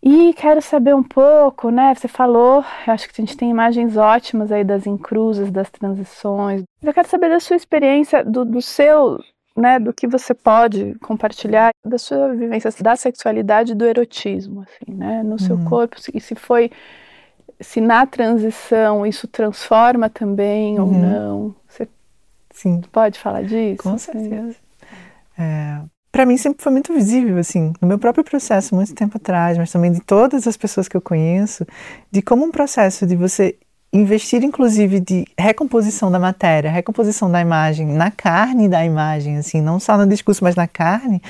E quero saber um pouco, né? Você falou, acho que a gente tem imagens ótimas aí das encruzas, das transições. Eu quero saber da sua experiência, do, do seu, né, do que você pode compartilhar da sua vivência da sexualidade e do erotismo, assim, né, no seu uhum. corpo, e se foi, se na transição isso transforma também uhum. ou não. Você Sim. pode falar disso? Com certeza. É, para mim sempre foi muito visível, assim, no meu próprio processo, muito tempo atrás, mas também de todas as pessoas que eu conheço, de como um processo de você investir, inclusive, de recomposição da matéria, recomposição da imagem, na carne da imagem, assim, não só no discurso, mas na carne,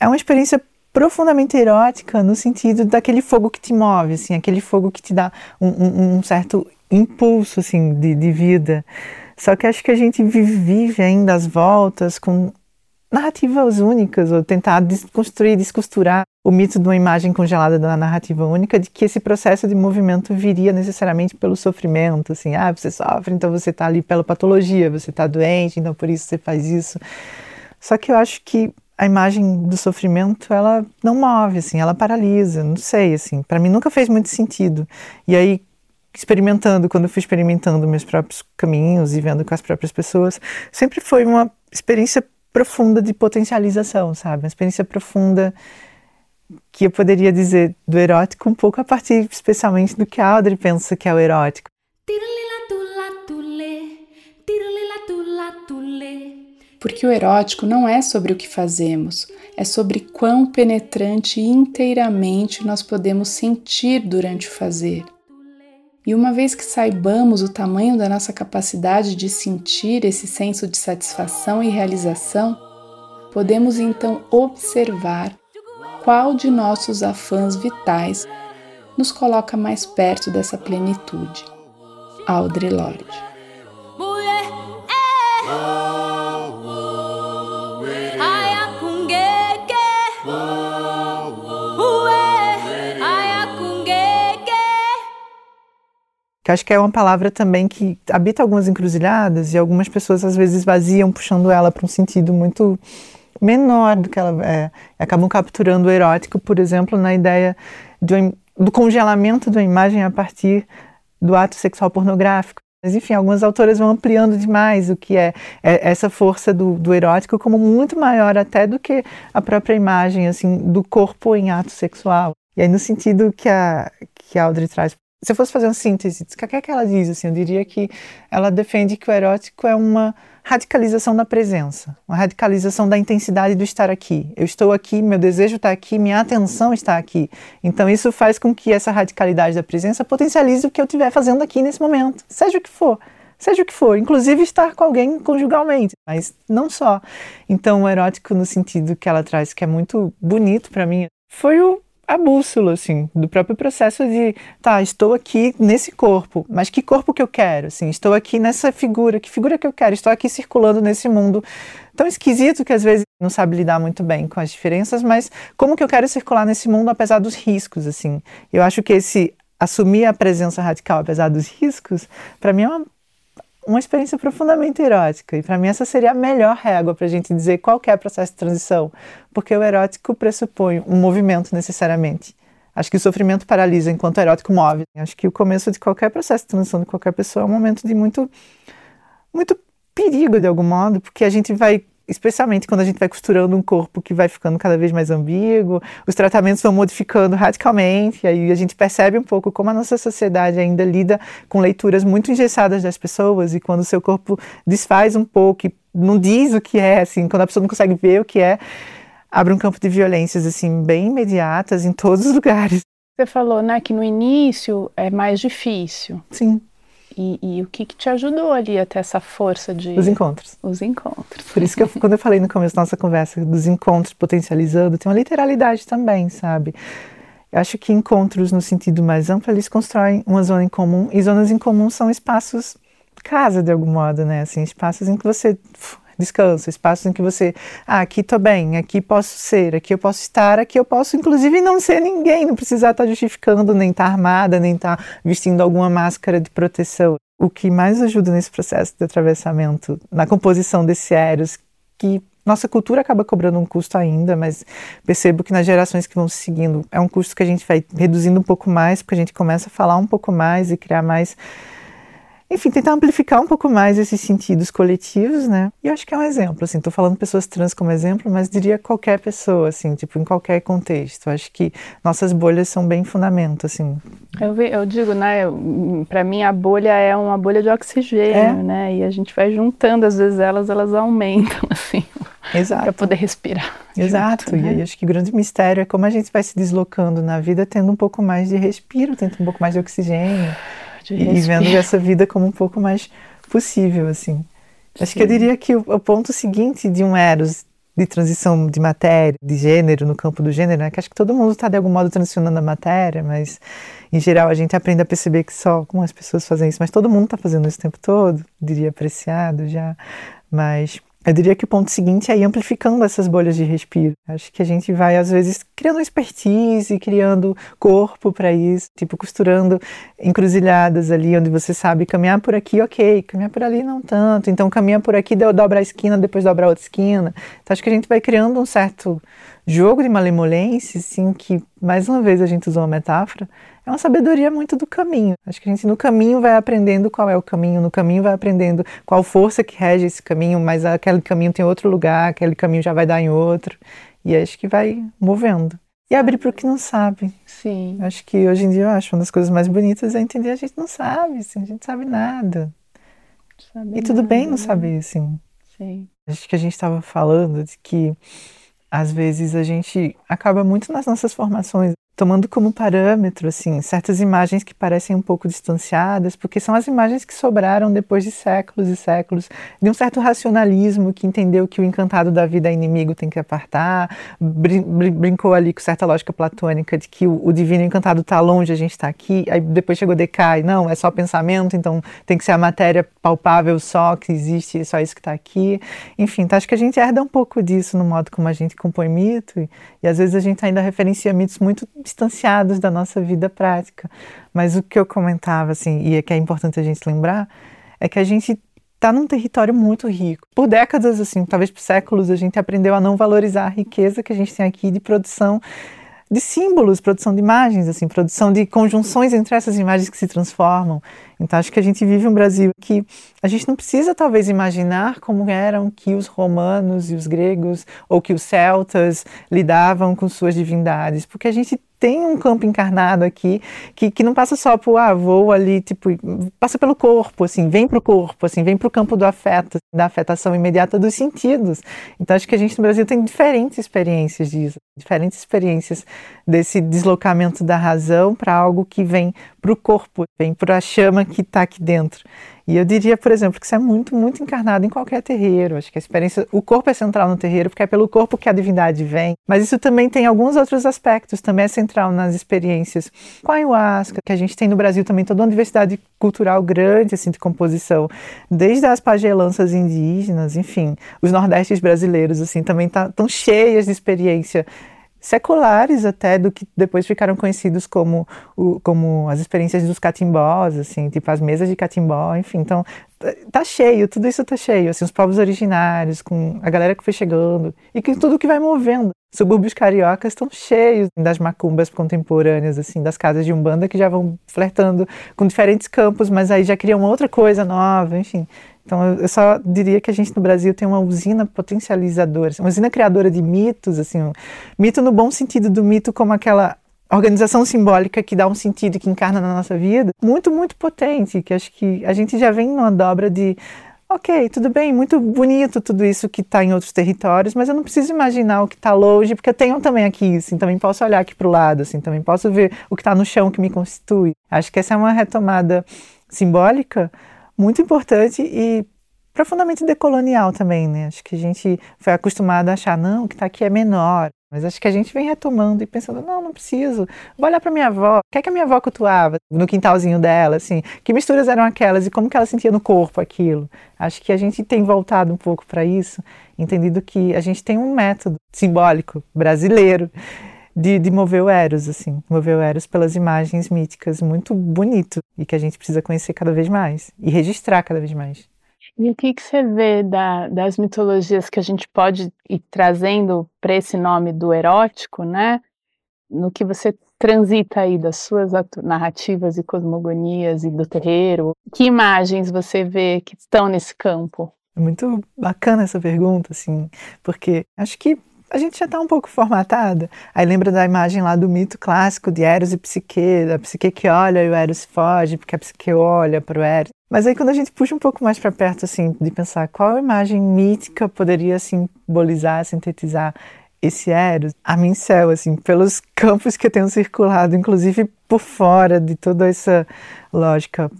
é uma experiência profundamente erótica no sentido daquele fogo que te move, assim, aquele fogo que te dá um, um, um certo impulso, assim, de, de vida. Só que acho que a gente vive ainda às voltas com narrativas únicas, ou tentar desconstruir, descosturar o mito de uma imagem congelada da narrativa única, de que esse processo de movimento viria necessariamente pelo sofrimento, assim, ah, você sofre, então você está ali pela patologia, você está doente, então por isso você faz isso. Só que eu acho que a imagem do sofrimento, ela não move, assim, ela paralisa, não sei, assim, para mim nunca fez muito sentido. E aí, experimentando, quando eu fui experimentando meus próprios caminhos e vendo com as próprias pessoas, sempre foi uma experiência profunda de potencialização, sabe? Uma experiência profunda que eu poderia dizer do erótico um pouco a partir especialmente do que a Audrey pensa que é o erótico. Porque o erótico não é sobre o que fazemos, é sobre quão penetrante e inteiramente nós podemos sentir durante o fazer. E uma vez que saibamos o tamanho da nossa capacidade de sentir esse senso de satisfação e realização, podemos então observar qual de nossos afãs vitais nos coloca mais perto dessa plenitude. Audre Lorde. Que acho que é uma palavra também que habita algumas encruzilhadas e algumas pessoas às vezes vaziam puxando ela para um sentido muito menor do que ela é. Acabam capturando o erótico, por exemplo, na ideia do, do congelamento da imagem a partir do ato sexual pornográfico. Mas, enfim, algumas autoras vão ampliando demais o que é, é essa força do, do, erótico como muito maior até do que a própria imagem, assim, do corpo em ato sexual. E aí, no sentido que a, que a Audrey traz se eu fosse fazer uma síntese, o que é que ela diz? Assim, eu diria que ela defende que o erótico é uma radicalização da presença, uma radicalização da intensidade do estar aqui. Eu estou aqui, meu desejo está aqui, minha atenção está aqui. Então isso faz com que essa radicalidade da presença potencialize o que eu estiver fazendo aqui nesse momento, seja o que for. Seja o que for, inclusive estar com alguém conjugalmente, mas não só. Então, o erótico, no sentido que ela traz, que é muito bonito para mim, foi o a bússola, assim, do próprio processo de, tá, estou aqui nesse corpo, mas que corpo que eu quero, assim, estou aqui nessa figura, que figura que eu quero, estou aqui circulando nesse mundo tão esquisito que às vezes não sabe lidar muito bem com as diferenças, mas como que eu quero circular nesse mundo apesar dos riscos, assim. Eu acho que esse assumir a presença radical apesar dos riscos, para mim é uma uma experiência profundamente erótica. E para mim essa seria a melhor régua para a gente dizer qual é o processo de transição, porque o erótico pressupõe um movimento necessariamente. Acho que o sofrimento paralisa enquanto o erótico move. Acho que o começo de qualquer processo de transição de qualquer pessoa é um momento de muito, muito perigo de algum modo, porque a gente vai especialmente quando a gente vai costurando um corpo que vai ficando cada vez mais ambíguo, os tratamentos vão modificando radicalmente, e aí a gente percebe um pouco como a nossa sociedade ainda lida com leituras muito engessadas das pessoas, e quando o seu corpo desfaz um pouco e não diz o que é, assim, quando a pessoa não consegue ver o que é, abre um campo de violências, assim, bem imediatas em todos os lugares. Você falou, né, que no início é mais difícil. Sim. E, e, o que, que te ajudou ali a ter essa força de. Os encontros. Os encontros. Por isso que eu, quando eu falei no começo da nossa conversa dos encontros potencializando, tem uma literalidade também, sabe? Eu acho que encontros no sentido mais amplo, eles constroem uma zona em comum, e zonas em comum são espaços casa de algum modo, né? Assim, espaços em que você descansa, espaços em que você, ah, aqui tô bem, aqui posso ser, aqui eu posso estar, aqui eu posso inclusive não ser ninguém, não precisar estar tá justificando, nem estar tá armada, nem estar tá vestindo alguma máscara de proteção. O que mais ajuda nesse processo de atravessamento, na composição desses aéreos, que nossa cultura acaba cobrando um custo ainda, mas percebo que nas gerações que vão seguindo é um custo que a gente vai reduzindo um pouco mais, porque a gente começa a falar um pouco mais e criar mais enfim, tentar amplificar um pouco mais esses sentidos coletivos, né? E eu acho que é um exemplo, assim, tô falando pessoas trans como exemplo, mas diria qualquer pessoa, assim, tipo, em qualquer contexto. Eu acho que nossas bolhas são bem fundamento, assim. Eu, eu digo, né, para mim a bolha é uma bolha de oxigênio, é. né? E a gente vai juntando, às vezes elas, elas aumentam, assim. Exato. Para poder respirar. Exato. Junto, né? E acho que o grande mistério é como a gente vai se deslocando na vida, tendo um pouco mais de respiro, tendo um pouco mais de oxigênio e vendo essa vida como um pouco mais possível, assim. Sim. Acho que eu diria que o, o, ponto seguinte de um Eros de transição de matéria, de gênero, no campo do gênero, né? Que acho que todo mundo está de algum modo transicionando a matéria, mas em geral a gente aprende a perceber que só algumas pessoas fazem isso, mas todo mundo está fazendo isso o tempo todo, diria apreciado já, mas eu diria que o ponto seguinte é ir amplificando essas bolhas de respiro. Acho que a gente vai, às vezes, criando expertise, criando corpo para isso, tipo, costurando encruzilhadas ali, onde você sabe caminhar por aqui, ok, caminhar por ali não tanto. Então, caminha por aqui, dobra a esquina, depois dobra a outra esquina. Então, acho que a gente vai criando um certo jogo de malemolência, assim, que, mais uma vez, a gente usou uma metáfora, é uma sabedoria muito do caminho. Acho que a gente no caminho vai aprendendo qual é o caminho, no caminho vai aprendendo qual força que rege esse caminho, mas aquele caminho tem outro lugar, aquele caminho já vai dar em outro. E acho que vai movendo. E abrir para o que não sabe. Sim. Acho que hoje em dia eu acho uma das coisas mais bonitas é entender a gente não sabe, assim, a gente sabe nada. Sabe e tudo nada, bem não né? saber, assim. Sim. Acho que a gente estava falando de que às vezes a gente acaba muito nas nossas formações tomando como parâmetro assim certas imagens que parecem um pouco distanciadas, porque são as imagens que sobraram depois de séculos e séculos de um certo racionalismo que entendeu que o encantado da vida é inimigo, tem que apartar, brin brincou ali com certa lógica platônica de que o, o divino encantado está longe, a gente está aqui, aí depois chegou Decai, não, é só pensamento, então tem que ser a matéria palpável só que existe, só isso que está aqui. Enfim, então acho que a gente herda um pouco disso no modo como a gente compõe mito e, e às vezes a gente ainda referencia mitos muito distanciados da nossa vida prática. Mas o que eu comentava, assim, e é que é importante a gente lembrar, é que a gente está num território muito rico. Por décadas, assim, talvez por séculos, a gente aprendeu a não valorizar a riqueza que a gente tem aqui de produção de símbolos, produção de imagens, assim, produção de conjunções entre essas imagens que se transformam. Então acho que a gente vive um Brasil que a gente não precisa talvez imaginar como eram que os romanos e os gregos ou que os celtas lidavam com suas divindades, porque a gente tem um campo encarnado aqui que, que não passa só por, ah, vou ali, tipo, passa pelo corpo, assim, vem para o corpo, assim, vem para o campo do afeto, da afetação imediata dos sentidos. Então, acho que a gente no Brasil tem diferentes experiências disso, diferentes experiências desse deslocamento da razão para algo que vem para o corpo, vem para a chama que está aqui dentro. E eu diria, por exemplo, que isso é muito, muito encarnado em qualquer terreiro. Acho que a experiência, o corpo é central no terreiro, porque é pelo corpo que a divindade vem. Mas isso também tem alguns outros aspectos, também é central nas experiências com a ayahuasca, que a gente tem no Brasil também toda uma diversidade cultural grande, assim, de composição, desde as pagelanças indígenas, enfim, os nordestes brasileiros, assim, também tá, cheias de experiência seculares até do que depois ficaram conhecidos como, o, como as experiências dos catimbós, assim, tipo as mesas de catimbó, enfim, então tá cheio, tudo isso tá cheio, assim, os povos originários, com a galera que foi chegando e que tudo que vai movendo. Subúrbios cariocas estão cheios das macumbas contemporâneas, assim, das casas de umbanda que já vão flertando com diferentes campos, mas aí já criam outra coisa nova, enfim. Então, eu só diria que a gente no Brasil tem uma usina potencializadora, uma usina criadora de mitos, assim, um mito no bom sentido do mito como aquela organização simbólica que dá um sentido que encarna na nossa vida, muito, muito potente, que acho que a gente já vem numa dobra de ok, tudo bem, muito bonito tudo isso que está em outros territórios, mas eu não preciso imaginar o que está longe, porque eu tenho também aqui, assim, também posso olhar aqui para o lado, assim, também posso ver o que está no chão que me constitui. Acho que essa é uma retomada simbólica muito importante e profundamente decolonial também, né? Acho que a gente foi acostumado a achar, não, o que está aqui é menor. Mas acho que a gente vem retomando e pensando, não, não preciso. Vou olhar para minha avó. O que é que a minha avó cultuava no quintalzinho dela, assim? Que misturas eram aquelas e como que ela sentia no corpo aquilo? Acho que a gente tem voltado um pouco para isso, entendido que a gente tem um método simbólico brasileiro de, de mover o Eros, assim, mover o Eros pelas imagens míticas, muito bonito e que a gente precisa conhecer cada vez mais e registrar cada vez mais. E o que, que você vê da, das mitologias que a gente pode ir trazendo para esse nome do erótico, né? No que você transita aí das suas narrativas e cosmogonias e do terreiro? Que imagens você vê que estão nesse campo? É muito bacana essa pergunta, assim, porque acho que a gente já está um pouco formatada. Aí lembra da imagem lá do mito clássico de Eros e Psique, da Psique que olha e o Eros foge, porque a Psique olha para o Eros. Mas aí quando a gente puxa um pouco mais para perto, assim, de pensar qual imagem mítica poderia simbolizar, sintetizar esse Eros, a Mincel, assim, pelos campos que eu tenho circulado, inclusive por fora de toda essa lógica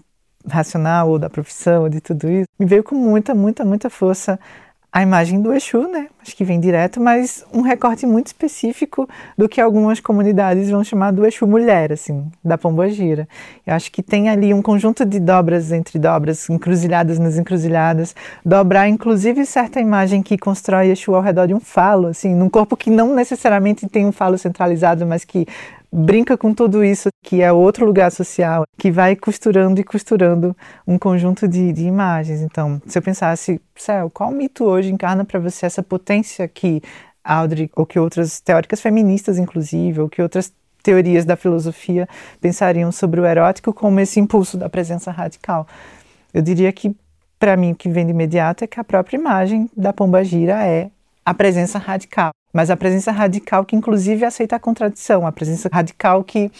racional ou da profissão, ou de tudo isso, me veio com muita, muita, muita força a imagem do Exu, né? Acho que vem direto, mas um recorte muito específico do que algumas comunidades vão chamar do Exu mulher, assim, da Pombogira. Eu acho que tem ali um conjunto de dobras entre dobras, encruzilhadas nas encruzilhadas, dobrar inclusive certa imagem que constrói Exu ao redor de um falo, assim, num corpo que não necessariamente tem um falo centralizado, mas que brinca com tudo isso, que é outro lugar social, que vai costurando e costurando um conjunto de, de imagens. Então, se eu pensasse, Céu, qual mito hoje encarna para você essa potência que Audrey, ou que outras teóricas feministas, inclusive, ou que outras teorias da filosofia pensariam sobre o erótico como esse impulso da presença radical? Eu diria que, para mim, o que vem de imediato é que a própria imagem da pomba gira é a presença radical. Mas a presença radical que, inclusive, aceita a contradição, a presença radical que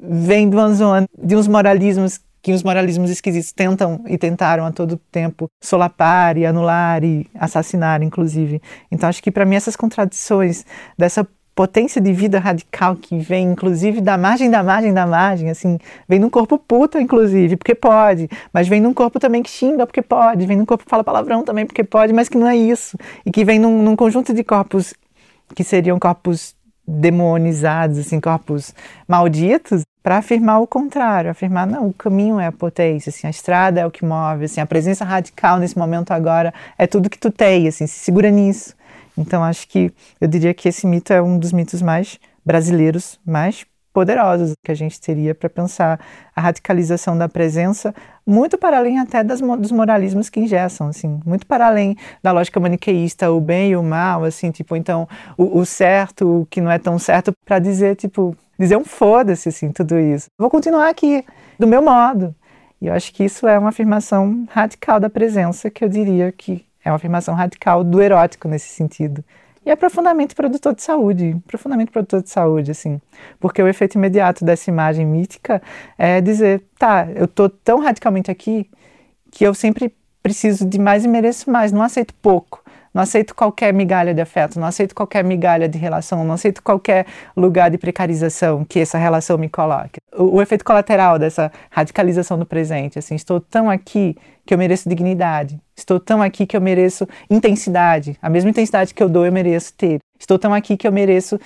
vem de uma zona de uns moralismos que os moralismos esquisitos tentam e tentaram a todo tempo solapar e anular e assassinar, inclusive. Então, acho que para mim essas contradições dessa potência de vida radical que vem, inclusive, da margem da margem da margem, assim, vem num corpo puta, inclusive, porque pode, mas vem num corpo também que xinga, porque pode, vem num corpo que fala palavrão também, porque pode, mas que não é isso, e que vem num, num conjunto de corpos que seriam corpos demonizados, assim, corpos malditos, para afirmar o contrário, afirmar não, o caminho é a potência, assim, a estrada é o que move, assim, a presença radical nesse momento agora é tudo que tu tem, assim, se segura nisso. Então acho que eu diria que esse mito é um dos mitos mais brasileiros, mais poderosos que a gente teria para pensar a radicalização da presença, muito para além até das, dos moralismos que ingessam, assim, muito para além da lógica maniqueísta, o bem e o mal, assim, tipo, então, o, o certo, o que não é tão certo, para dizer, tipo, dizer um foda-se, assim, tudo isso. Vou continuar aqui, do meu modo. E eu acho que isso é uma afirmação radical da presença, que eu diria que é uma afirmação radical do erótico nesse sentido. E é profundamente produtor de saúde, profundamente produtor de saúde, assim. Porque o efeito imediato dessa imagem mítica é dizer, tá, eu tô tão radicalmente aqui que eu sempre preciso de mais e mereço mais, não aceito pouco. Não aceito qualquer migalha de afeto, não aceito qualquer migalha de relação, não aceito qualquer lugar de precarização que essa relação me coloque. O, o efeito colateral dessa radicalização do presente, assim, estou tão aqui que eu mereço dignidade. Estou tão aqui que eu mereço intensidade. A mesma intensidade que eu dou, eu mereço ter. Estou tão aqui que eu mereço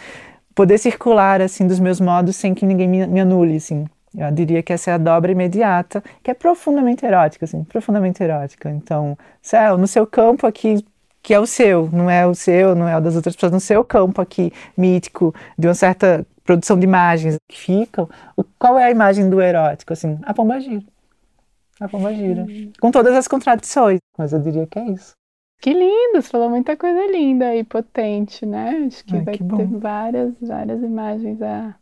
poder circular assim dos meus modos sem que ninguém me, me anule, assim. Eu diria que essa é a dobra imediata, que é profundamente erótica, assim, profundamente erótica. Então, céu, no seu campo aqui que é o seu, não é o seu, não é o das outras pessoas, no seu campo aqui mítico, de uma certa produção de imagens que ficam, o, qual é a imagem do erótico? Assim, a pomba gira. A pomba gira. Hum. Com todas as contradições, mas eu diria que é isso. Que lindo, você falou muita coisa linda e potente, né? Acho que Ai, vai que ter várias, várias imagens a.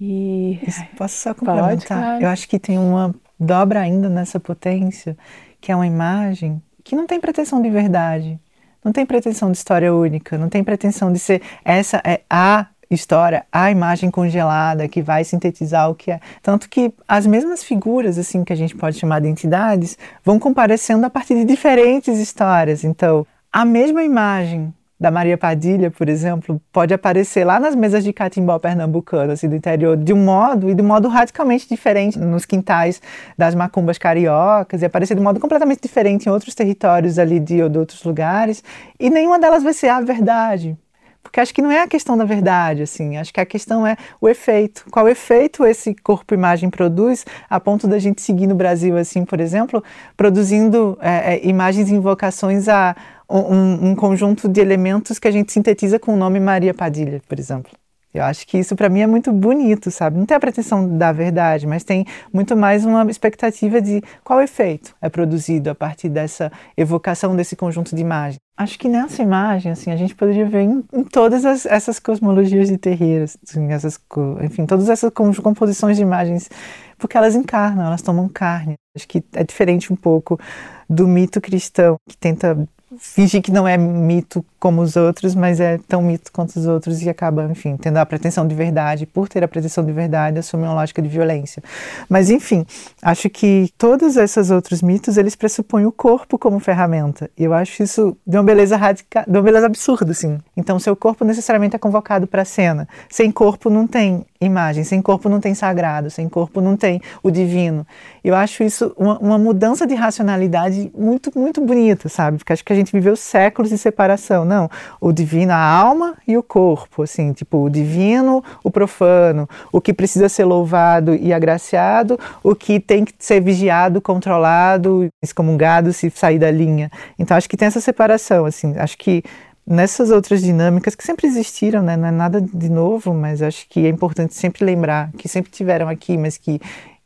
E. Posso só complementar? Pode, claro. Eu acho que tem uma dobra ainda nessa potência, que é uma imagem que não tem pretensão de verdade, não tem pretensão de história única, não tem pretensão de ser essa é a história, a imagem congelada que vai sintetizar o que é. Tanto que as mesmas figuras, assim, que a gente pode chamar de entidades, vão comparecendo a partir de diferentes histórias. Então, a mesma imagem da Maria Padilha, por exemplo, pode aparecer lá nas mesas de catimbó pernambucano, assim, do interior, de um modo, e de um modo radicalmente diferente nos quintais das macumbas cariocas, e aparecer de um modo completamente diferente em outros territórios ali de, ou de outros lugares, e nenhuma delas vai ser a verdade, Porque acho que não é a questão da verdade, assim, acho que a questão é o efeito. Qual efeito esse corpo-imagem produz a ponto da gente seguir no Brasil, assim, por exemplo, produzindo é, é, imagens e invocações a um, um conjunto de elementos que a gente sintetiza com o nome Maria Padilha, por exemplo. Eu acho que isso para mim é muito bonito, sabe? Não tem a pretensão da verdade, mas tem muito mais uma expectativa de qual efeito é produzido a partir dessa evocação desse conjunto de imagens. Acho que nessa imagem, assim, a gente poderia ver em, em todas as, essas cosmologias de terreiros, assim, essas, enfim, todas essas composições de imagens, porque elas encarnam, elas tomam carne. Acho que é diferente um pouco do mito cristão, que tenta fingir que não é mito como os outros, mas é tão mito quanto os outros e acaba, enfim, tendo a pretensão de verdade, por ter a pretensão de verdade, assume uma lógica de violência. Mas, enfim, acho que todos esses outros mitos, eles pressupõem o corpo como ferramenta. E eu acho isso de uma beleza radical, de uma beleza absurda, assim. Então, seu corpo necessariamente é convocado para a cena. Sem corpo não tem imagem, sem corpo não tem sagrado, sem corpo não tem o divino. Eu acho isso uma, uma mudança de racionalidade muito, muito bonita, sabe? Porque acho que a gente viveu séculos de separação não. O divino, a alma e o corpo, assim, tipo, o divino, o profano, o que precisa ser louvado e agraciado, o que tem que ser vigiado, controlado, excomungado se sair da linha. Então, acho que tem essa separação, assim, acho que nessas outras dinâmicas que sempre existiram, né? não é nada de novo, mas acho que é importante sempre lembrar que sempre tiveram aqui, mas que,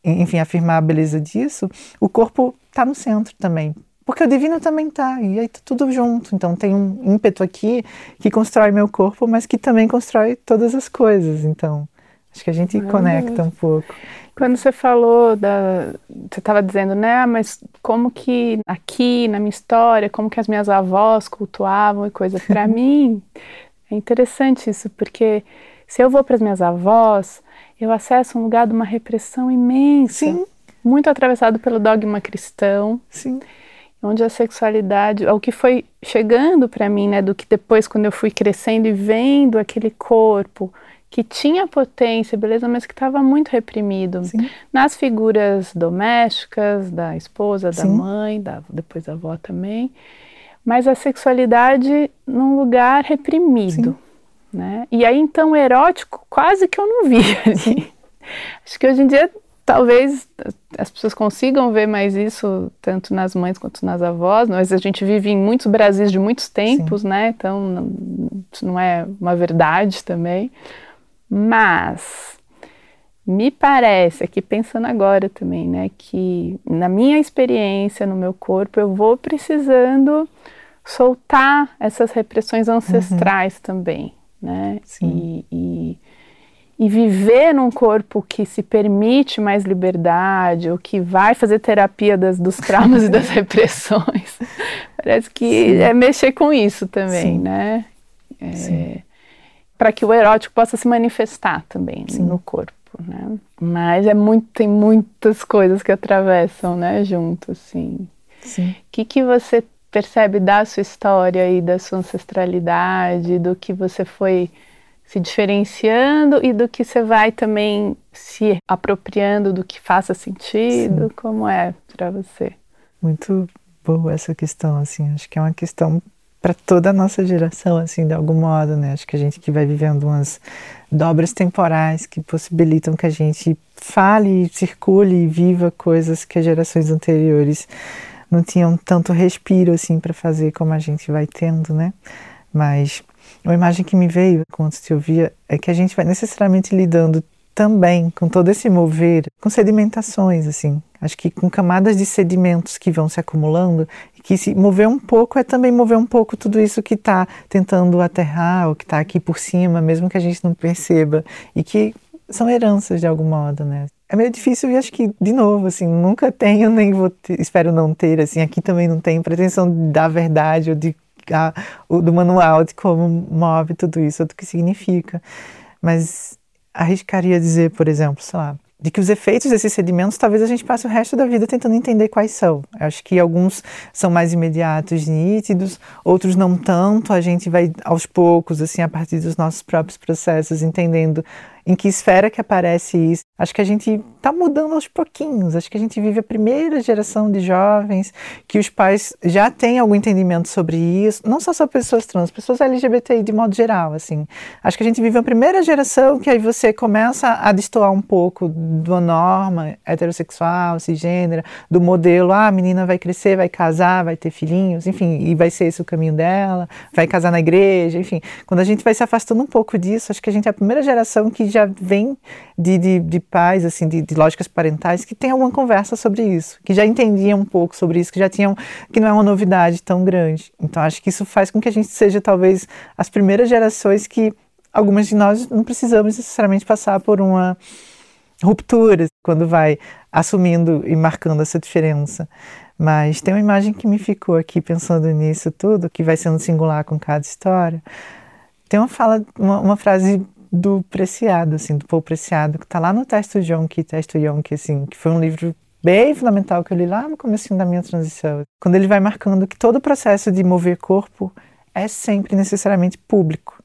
enfim, afirmar a beleza disso, o corpo está no centro também, porque o divino também está, e aí tá tudo junto. Então tem um ímpeto aqui que constrói meu corpo, mas que também constrói todas as coisas. Então, acho que a gente conecta um pouco. Quando você falou da. Você estava dizendo, né? Ah, mas como que aqui na minha história, como que as minhas avós cultuavam e coisa. Para mim, é interessante isso, porque se eu vou para as minhas avós, eu acesso um lugar de uma repressão imensa. Sim. Muito atravessado pelo dogma cristão. Sim onde a sexualidade, o que foi chegando para mim, né, do que depois quando eu fui crescendo e vendo aquele corpo que tinha potência, beleza, mas que estava muito reprimido Sim. nas figuras domésticas, da esposa, da Sim. mãe, da, depois da avó também, mas a sexualidade num lugar reprimido, Sim. né? E aí então o erótico quase que eu não via ali. Acho que hoje em dia talvez as pessoas consigam ver mais isso tanto nas mães quanto nas avós, mas a gente vive em muitos Brasis de muitos tempos, Sim. né? Então isso não é uma verdade também. Mas me parece, aqui pensando agora também, né, que na minha experiência, no meu corpo, eu vou precisando soltar essas repressões ancestrais uhum. também, né? Sim. E, e e viver num corpo que se permite mais liberdade, ou que vai fazer terapia das, dos traumas e das repressões, parece que Sim. é mexer com isso também, Sim. né? É, Para que o erótico possa se manifestar também Sim. no corpo, né? Mas é muito, tem muitas coisas que atravessam, né, junto, assim. O que, que você percebe da sua história e da sua ancestralidade, do que você foi se diferenciando e do que você vai também se apropriando do que faça sentido? Sim. Como é para você? Muito boa essa questão, assim, acho que é uma questão para toda a nossa geração, assim, de algum modo, né? Acho que a gente que vai vivendo umas dobras temporais que possibilitam que a gente fale, circule e viva coisas que as gerações anteriores não tinham tanto respiro, assim, para fazer como a gente vai tendo, né? Mas uma imagem que me veio quando te ouvia é que a gente vai necessariamente lidando também com todo esse mover, com sedimentações, assim. Acho que com camadas de sedimentos que vão se acumulando e que se mover um pouco é também mover um pouco tudo isso que está tentando aterrar ou que está aqui por cima, mesmo que a gente não perceba e que são heranças de algum modo, né? É meio difícil e acho que, de novo, assim, nunca tenho, nem vou ter, espero não ter, assim, aqui também não tenho pretensão da verdade ou de a, o, do manual de como move tudo isso, do que significa. Mas arriscaria dizer, por exemplo, sei lá, de que os efeitos desses sedimentos talvez a gente passe o resto da vida tentando entender quais são. Eu acho que alguns são mais imediatos, nítidos, outros não tanto. A gente vai aos poucos, assim, a partir dos nossos próprios processos, entendendo em que esfera que aparece isso. Acho que a gente está mudando aos pouquinhos. Acho que a gente vive a primeira geração de jovens que os pais já têm algum entendimento sobre isso, não só sobre pessoas trans, pessoas LGBTI de modo geral, assim. Acho que a gente vive a primeira geração que aí você começa a destoar um pouco da norma heterossexual, cisgênera, do modelo, ah, a menina vai crescer, vai casar, vai ter filhinhos, enfim, e vai ser esse o caminho dela, vai casar na igreja, enfim. Quando a gente vai se afastando um pouco disso, acho que a gente é a primeira geração que já vem de, de, de pais, assim, de, de lógicas parentais, que tem alguma conversa sobre isso, que já entendiam um pouco sobre isso, que já tinham, que não é uma novidade tão grande. Então acho que isso faz com que a gente seja talvez as primeiras gerações que algumas de nós não precisamos necessariamente passar por uma ruptura quando vai assumindo e marcando essa diferença. Mas tem uma imagem que me ficou aqui pensando nisso tudo, que vai sendo singular com cada história. Tem uma fala, uma, uma frase do Preciado, assim, do Paul Preciado, que está lá no Texto Yonke, Texto Yonke, assim, que foi um livro bem fundamental que eu li lá no começo da minha transição. Quando ele vai marcando que todo o processo de mover corpo é sempre necessariamente público.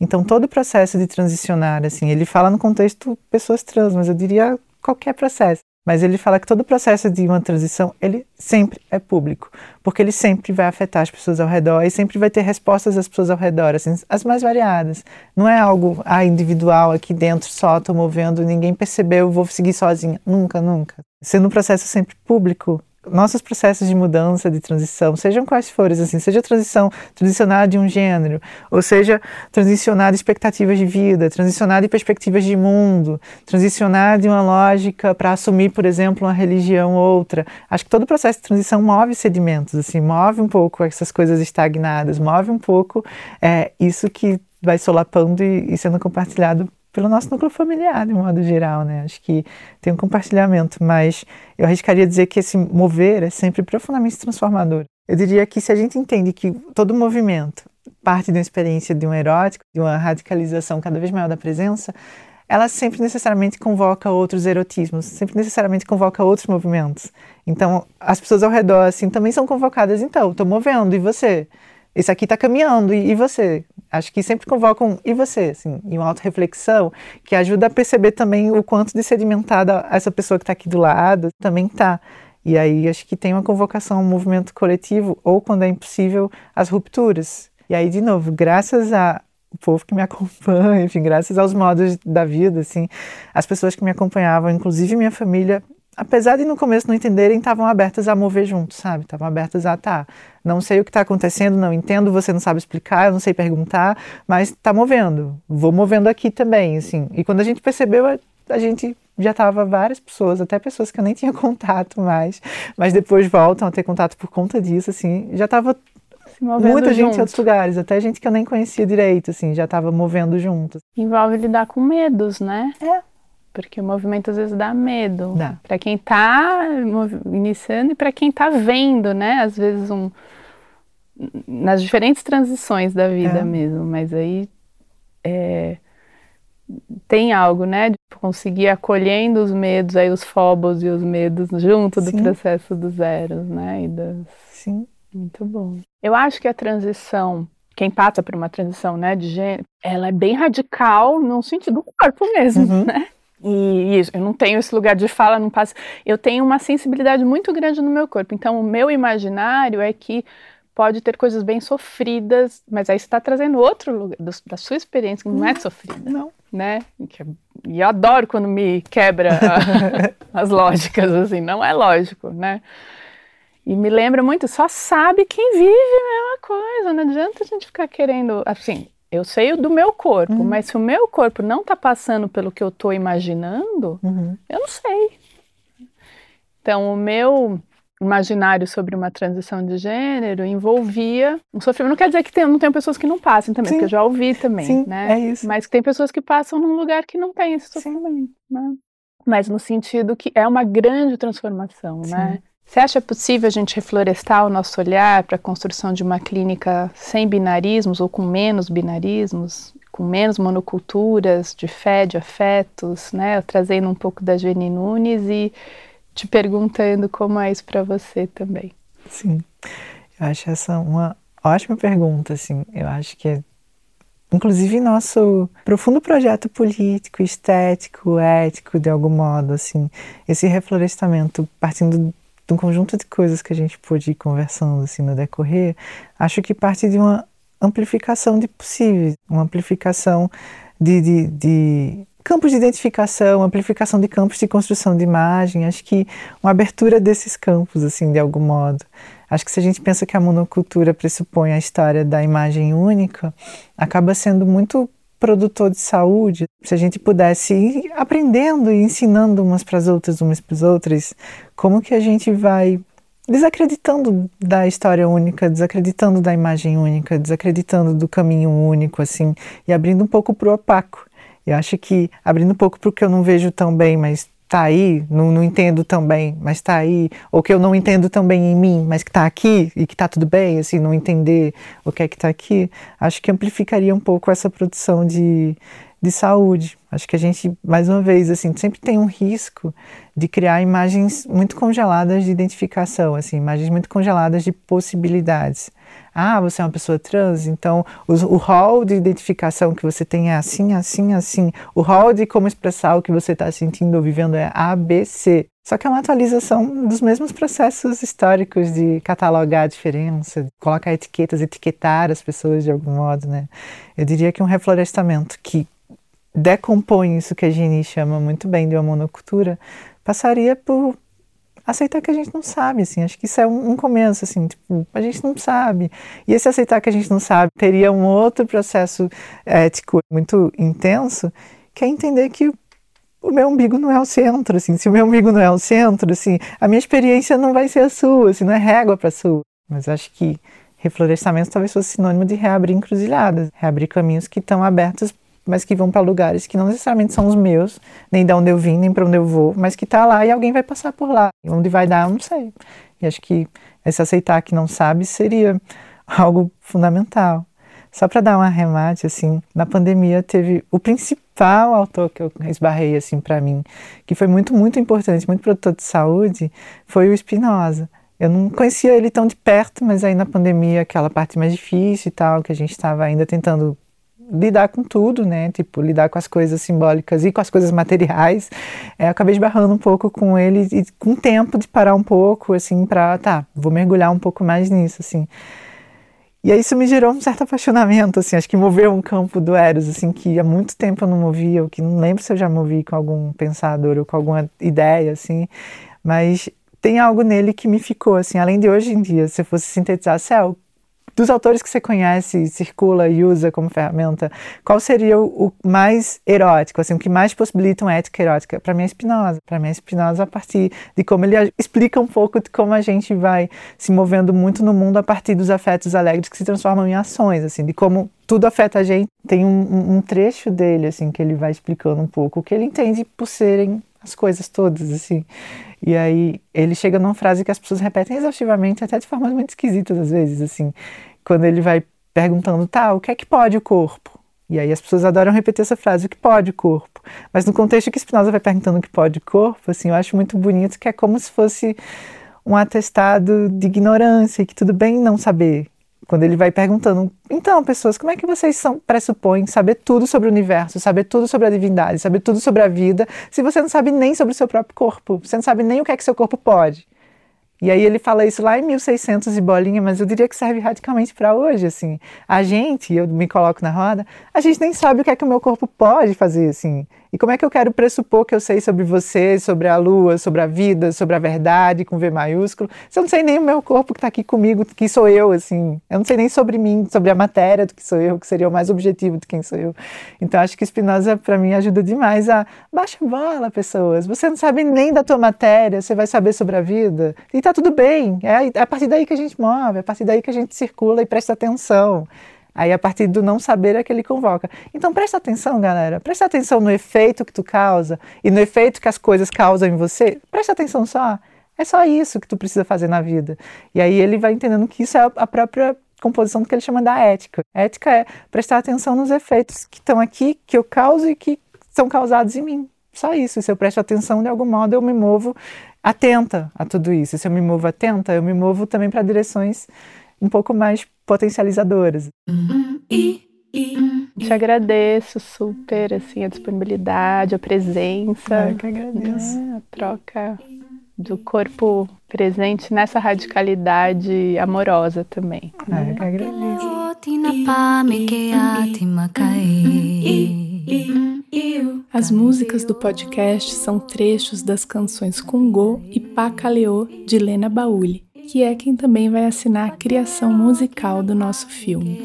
Então, todo o processo de transicionar, assim, ele fala no contexto pessoas trans, mas eu diria qualquer processo. Mas ele fala que todo o processo de uma transição, ele sempre é público, porque ele sempre vai afetar as pessoas ao redor e sempre vai ter respostas das pessoas ao redor, assim, as mais variadas. Não é algo ah, individual aqui dentro só, estou movendo, ninguém percebeu, vou seguir sozinha. Nunca, nunca. Sendo um processo sempre público, nossos processos de mudança, de transição, sejam quais forem, assim, seja transição, transicionar de um gênero, ou seja, transicionar de expectativas de vida, transicionar de perspectivas de mundo, transicionar de uma lógica para assumir, por exemplo, uma religião ou outra. Acho que todo o processo de transição move sedimentos, assim, move um pouco essas coisas estagnadas, move um pouco é, isso que vai solapando e, e sendo compartilhado pelo nosso núcleo familiar, de modo geral, né? Acho que tem um compartilhamento, mas eu arriscaria dizer que esse mover é sempre profundamente transformador. Eu diria que se a gente entende que todo movimento parte de uma experiência de um erótico, de uma radicalização cada vez maior da presença, ela sempre necessariamente convoca outros erotismos, sempre necessariamente convoca outros movimentos. Então, as pessoas ao redor, assim, também são convocadas. Então, estou movendo, e você? Esse aqui está caminhando, e, e você? Acho que sempre convocam, e você? Assim, e uma auto-reflexão que ajuda a perceber também o quanto de sedimentada essa pessoa que está aqui do lado também está. E aí acho que tem uma convocação um movimento coletivo, ou quando é impossível, as rupturas. E aí, de novo, graças a o povo que me acompanha, enfim, graças aos modos da vida, assim, as pessoas que me acompanhavam, inclusive minha família, apesar de no começo não entenderem, estavam abertas a mover juntos, sabe? Estavam abertas a, tá, não sei o que está acontecendo, não entendo, você não sabe explicar, eu não sei perguntar, mas está movendo, vou movendo aqui também, assim. E quando a gente percebeu, a, a gente já estava várias pessoas, até pessoas que eu nem tinha contato mais, mas depois voltam a ter contato por conta disso, assim, já estava muita gente em outros lugares, até gente que eu nem conhecia direito, assim, já estava movendo junto. Envolve lidar com medos, né? É. Porque o movimento às vezes dá medo. Para quem está iniciando e para quem está vendo, né? Às vezes um nas diferentes transições da vida é. mesmo, mas aí é, tem algo, né? De conseguir acolhendo os medos, aí os fobos e os medos junto Sim. do processo dos zeros, né? E das... Sim. Muito bom. Eu acho que a transição quem passa por uma transição né, de gênero, ela é bem radical no sentido do corpo mesmo, uhum. né? E isso, eu não tenho esse lugar de fala, não passo. Eu tenho uma sensibilidade muito grande no meu corpo. Então, o meu imaginário é que pode ter coisas bem sofridas, mas aí você está trazendo outro lugar do, da sua experiência que não é sofrida. Não. Né? E eu adoro quando me quebra a, as lógicas, assim, não é lógico, né? E me lembra muito, só sabe quem vive a mesma coisa, não adianta a gente ficar querendo, assim, eu sei do meu corpo, uhum. mas se o meu corpo não está passando pelo que eu estou imaginando, uhum. eu não sei. Então, o meu imaginário sobre uma transição de gênero envolvia um sofrimento. Não quer dizer que tem, não tem pessoas que não passem também, Sim. porque eu já ouvi também, Sim, né? É isso. Mas que tem pessoas que passam num lugar que não tem esse sofrimento, né? Mas no sentido que é uma grande transformação, Sim. né? Você acha possível a gente reflorestar o nosso olhar para a construção de uma clínica sem binarismos ou com menos binarismos, com menos monoculturas de fé, de afetos, né? Trazendo um pouco da Jenny Nunes e te perguntando como é isso para você também. Sim, eu acho essa uma ótima pergunta, assim. Eu acho que inclusive nosso profundo projeto político, estético, ético, de algum modo, assim, esse reflorestamento partindo de um conjunto de coisas que a gente pôde ir conversando assim no decorrer, acho que parte de uma amplificação de possíveis, uma amplificação de, de, de campos de identificação, amplificação de campos de construção de imagem, acho que uma abertura desses campos, assim, de algum modo. Acho que se a gente pensa que a monocultura pressupõe a história da imagem única, acaba sendo muito produtor de saúde. Se a gente pudesse ir aprendendo e ensinando umas para as outras, umas para as outras, como que a gente vai desacreditando da história única, desacreditando da imagem única, desacreditando do caminho único, assim, e abrindo um pouco para o opaco. Eu acho que abrindo um pouco para o que eu não vejo tão bem, mas está aí, não, não, entendo tão bem, mas está aí, ou que eu não entendo tão bem em mim, mas que está aqui e que está tudo bem, assim, não entender o que é que está aqui, acho que amplificaria um pouco essa produção de, de saúde. Acho que a gente, mais uma vez, assim, sempre tem um risco de criar imagens muito congeladas de identificação, assim, imagens muito congeladas de possibilidades. Ah, você é uma pessoa trans, então o, hall de identificação que você tem é assim, assim, assim. O hall de como expressar o que você está sentindo ou vivendo é ABC. Só que é uma atualização dos mesmos processos históricos de catalogar a diferença, colocar etiquetas, etiquetar as pessoas de algum modo, né? Eu diria que um reflorestamento que decompõe isso que a Gini chama muito bem de uma monocultura, passaria por aceitar que a gente não sabe, assim, acho que isso é um, um, começo, assim, tipo, a gente não sabe. E esse aceitar que a gente não sabe teria um outro processo ético muito intenso, que é entender que o meu umbigo não é o centro, assim, se o meu umbigo não é o centro, assim, a minha experiência não vai ser a sua, assim, não é régua para a sua. Mas acho que reflorestamento talvez fosse sinônimo de reabrir encruzilhadas, reabrir caminhos que estão abertos mas que vão para lugares que não necessariamente são os meus, nem de onde eu vim, nem para onde eu vou, mas que está lá e alguém vai passar por lá. E onde vai dar, eu não sei. E acho que esse aceitar que não sabe seria algo fundamental. Só para dar um arremate, assim, na pandemia teve o principal autor que eu esbarrei, assim, para mim, que foi muito, muito importante, muito produtor de saúde, foi o Spinoza. Eu não conhecia ele tão de perto, mas aí na pandemia, aquela parte mais difícil e tal, que a gente estava ainda tentando lidar com tudo, né? Tipo, lidar com as coisas simbólicas e com as coisas materiais. É, acabei esbarrando um pouco com ele e com tempo de parar um pouco, assim, para tá, vou mergulhar um pouco mais nisso, assim. E aí isso me gerou um certo apaixonamento, assim, acho que moveu um campo do Eros, assim, que há muito tempo eu não movia, ou que não lembro se eu já movi com algum pensador ou com alguma ideia, assim, mas tem algo nele que me ficou, assim, além de hoje em dia, se eu fosse sintetizar, Céu, dos autores que você conhece, circula e usa como ferramenta, qual seria o, o mais erótico, assim, o que mais possibilita uma ética erótica? Para mim é Spinoza. Para mim é Spinoza a partir de como ele explica um pouco de como a gente vai se movendo muito no mundo a partir dos afetos alegres que se transformam em ações, assim, de como tudo afeta a gente. Tem um, um trecho dele, assim, que ele vai explicando um pouco o que ele entende por serem as coisas todas, assim. E aí ele chega numa frase que as pessoas repetem exaustivamente, até de formas muito esquisitas às vezes, assim, quando ele vai perguntando, tá, o que é que pode o corpo? E aí as pessoas adoram repetir essa frase, o que pode o corpo? Mas no contexto que Spinoza vai perguntando o que pode o corpo, assim, eu acho muito bonito que é como se fosse um atestado de ignorância, que tudo bem não saber, quando ele vai perguntando, então, pessoas, como é que vocês são, pressupõem saber tudo sobre o universo, saber tudo sobre a divindade, saber tudo sobre a vida, se você não sabe nem sobre o seu próprio corpo, você não sabe nem o que é que seu corpo pode? E aí ele fala isso lá em 1600 e bolinha, mas eu diria que serve radicalmente para hoje, assim. A gente, eu me coloco na roda, a gente nem sabe o que é que o meu corpo pode fazer, assim. E como é que eu quero pressupor que eu sei sobre você, sobre a lua, sobre a vida, sobre a verdade, com V maiúsculo, se eu não sei nem o meu corpo que está aqui comigo, que sou eu, assim. Eu não sei nem sobre mim, sobre a matéria do que sou eu, que seria o mais objetivo de quem sou eu. Então acho que Spinoza, para mim, ajuda demais a baixa bola, pessoas. Você não sabe nem da tua matéria, você vai saber sobre a vida. E tá tudo bem. É, é a partir daí que a gente move, é a partir daí que a gente circula e presta atenção. Aí, a partir do não saber, é que ele convoca. Então, presta atenção, galera. Presta atenção no efeito que tu causa e no efeito que as coisas causam em você. Presta atenção só. É só isso que tu precisa fazer na vida. E aí ele vai entendendo que isso é a própria composição do que ele chama da ética. ética é prestar atenção nos efeitos que estão aqui, que eu causo e que são causados em mim. Só isso. Se eu presto atenção, de algum modo, eu me movo atenta a tudo isso. Se eu me movo atenta, eu me movo também para direções um pouco mais potencializadoras. Te agradeço super, assim, a disponibilidade, a presença. Eu que agradeço. Né? A troca do corpo presente nessa radicalidade amorosa também. É, eu que agradeço. As músicas do podcast são trechos das canções Kungô e Pacaleô de Lena Bauli, que é quem também vai assinar a criação musical do nosso filme.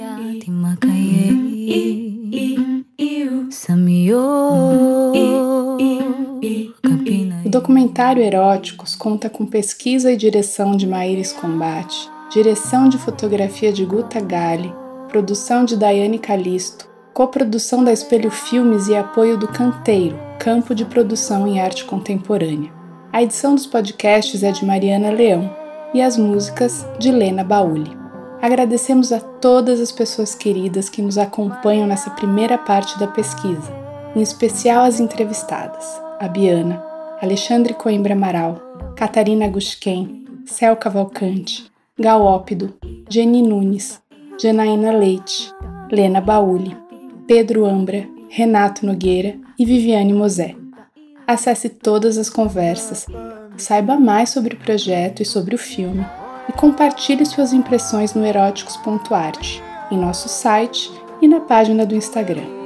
O documentário Eróticos conta com pesquisa e direção de Maíris Combate, direção de fotografia de Guta Gali, produção de Daiane Calisto, coprodução da Espelho Filmes e apoio do Canteiro, campo de produção em arte contemporânea. A edição dos podcasts é de Mariana Leão e as músicas de Lena Bauli. Agradecemos a todas as pessoas queridas que nos acompanham nessa primeira parte da pesquisa, em especial as entrevistadas, a Biana, Alexandre Coimbra Amaral, Catarina Gushken, Cel Cavalcante, Galópido, Jenny Nunes, Janaína Leite, Lena Bauli, Pedro Ambra, Renato Nogueira e Viviane Mosé. Acesse todas as conversas, saiba mais sobre o projeto e sobre o filme e compartilhe suas impressões no eróticos.arte, em nosso site e na página do Instagram.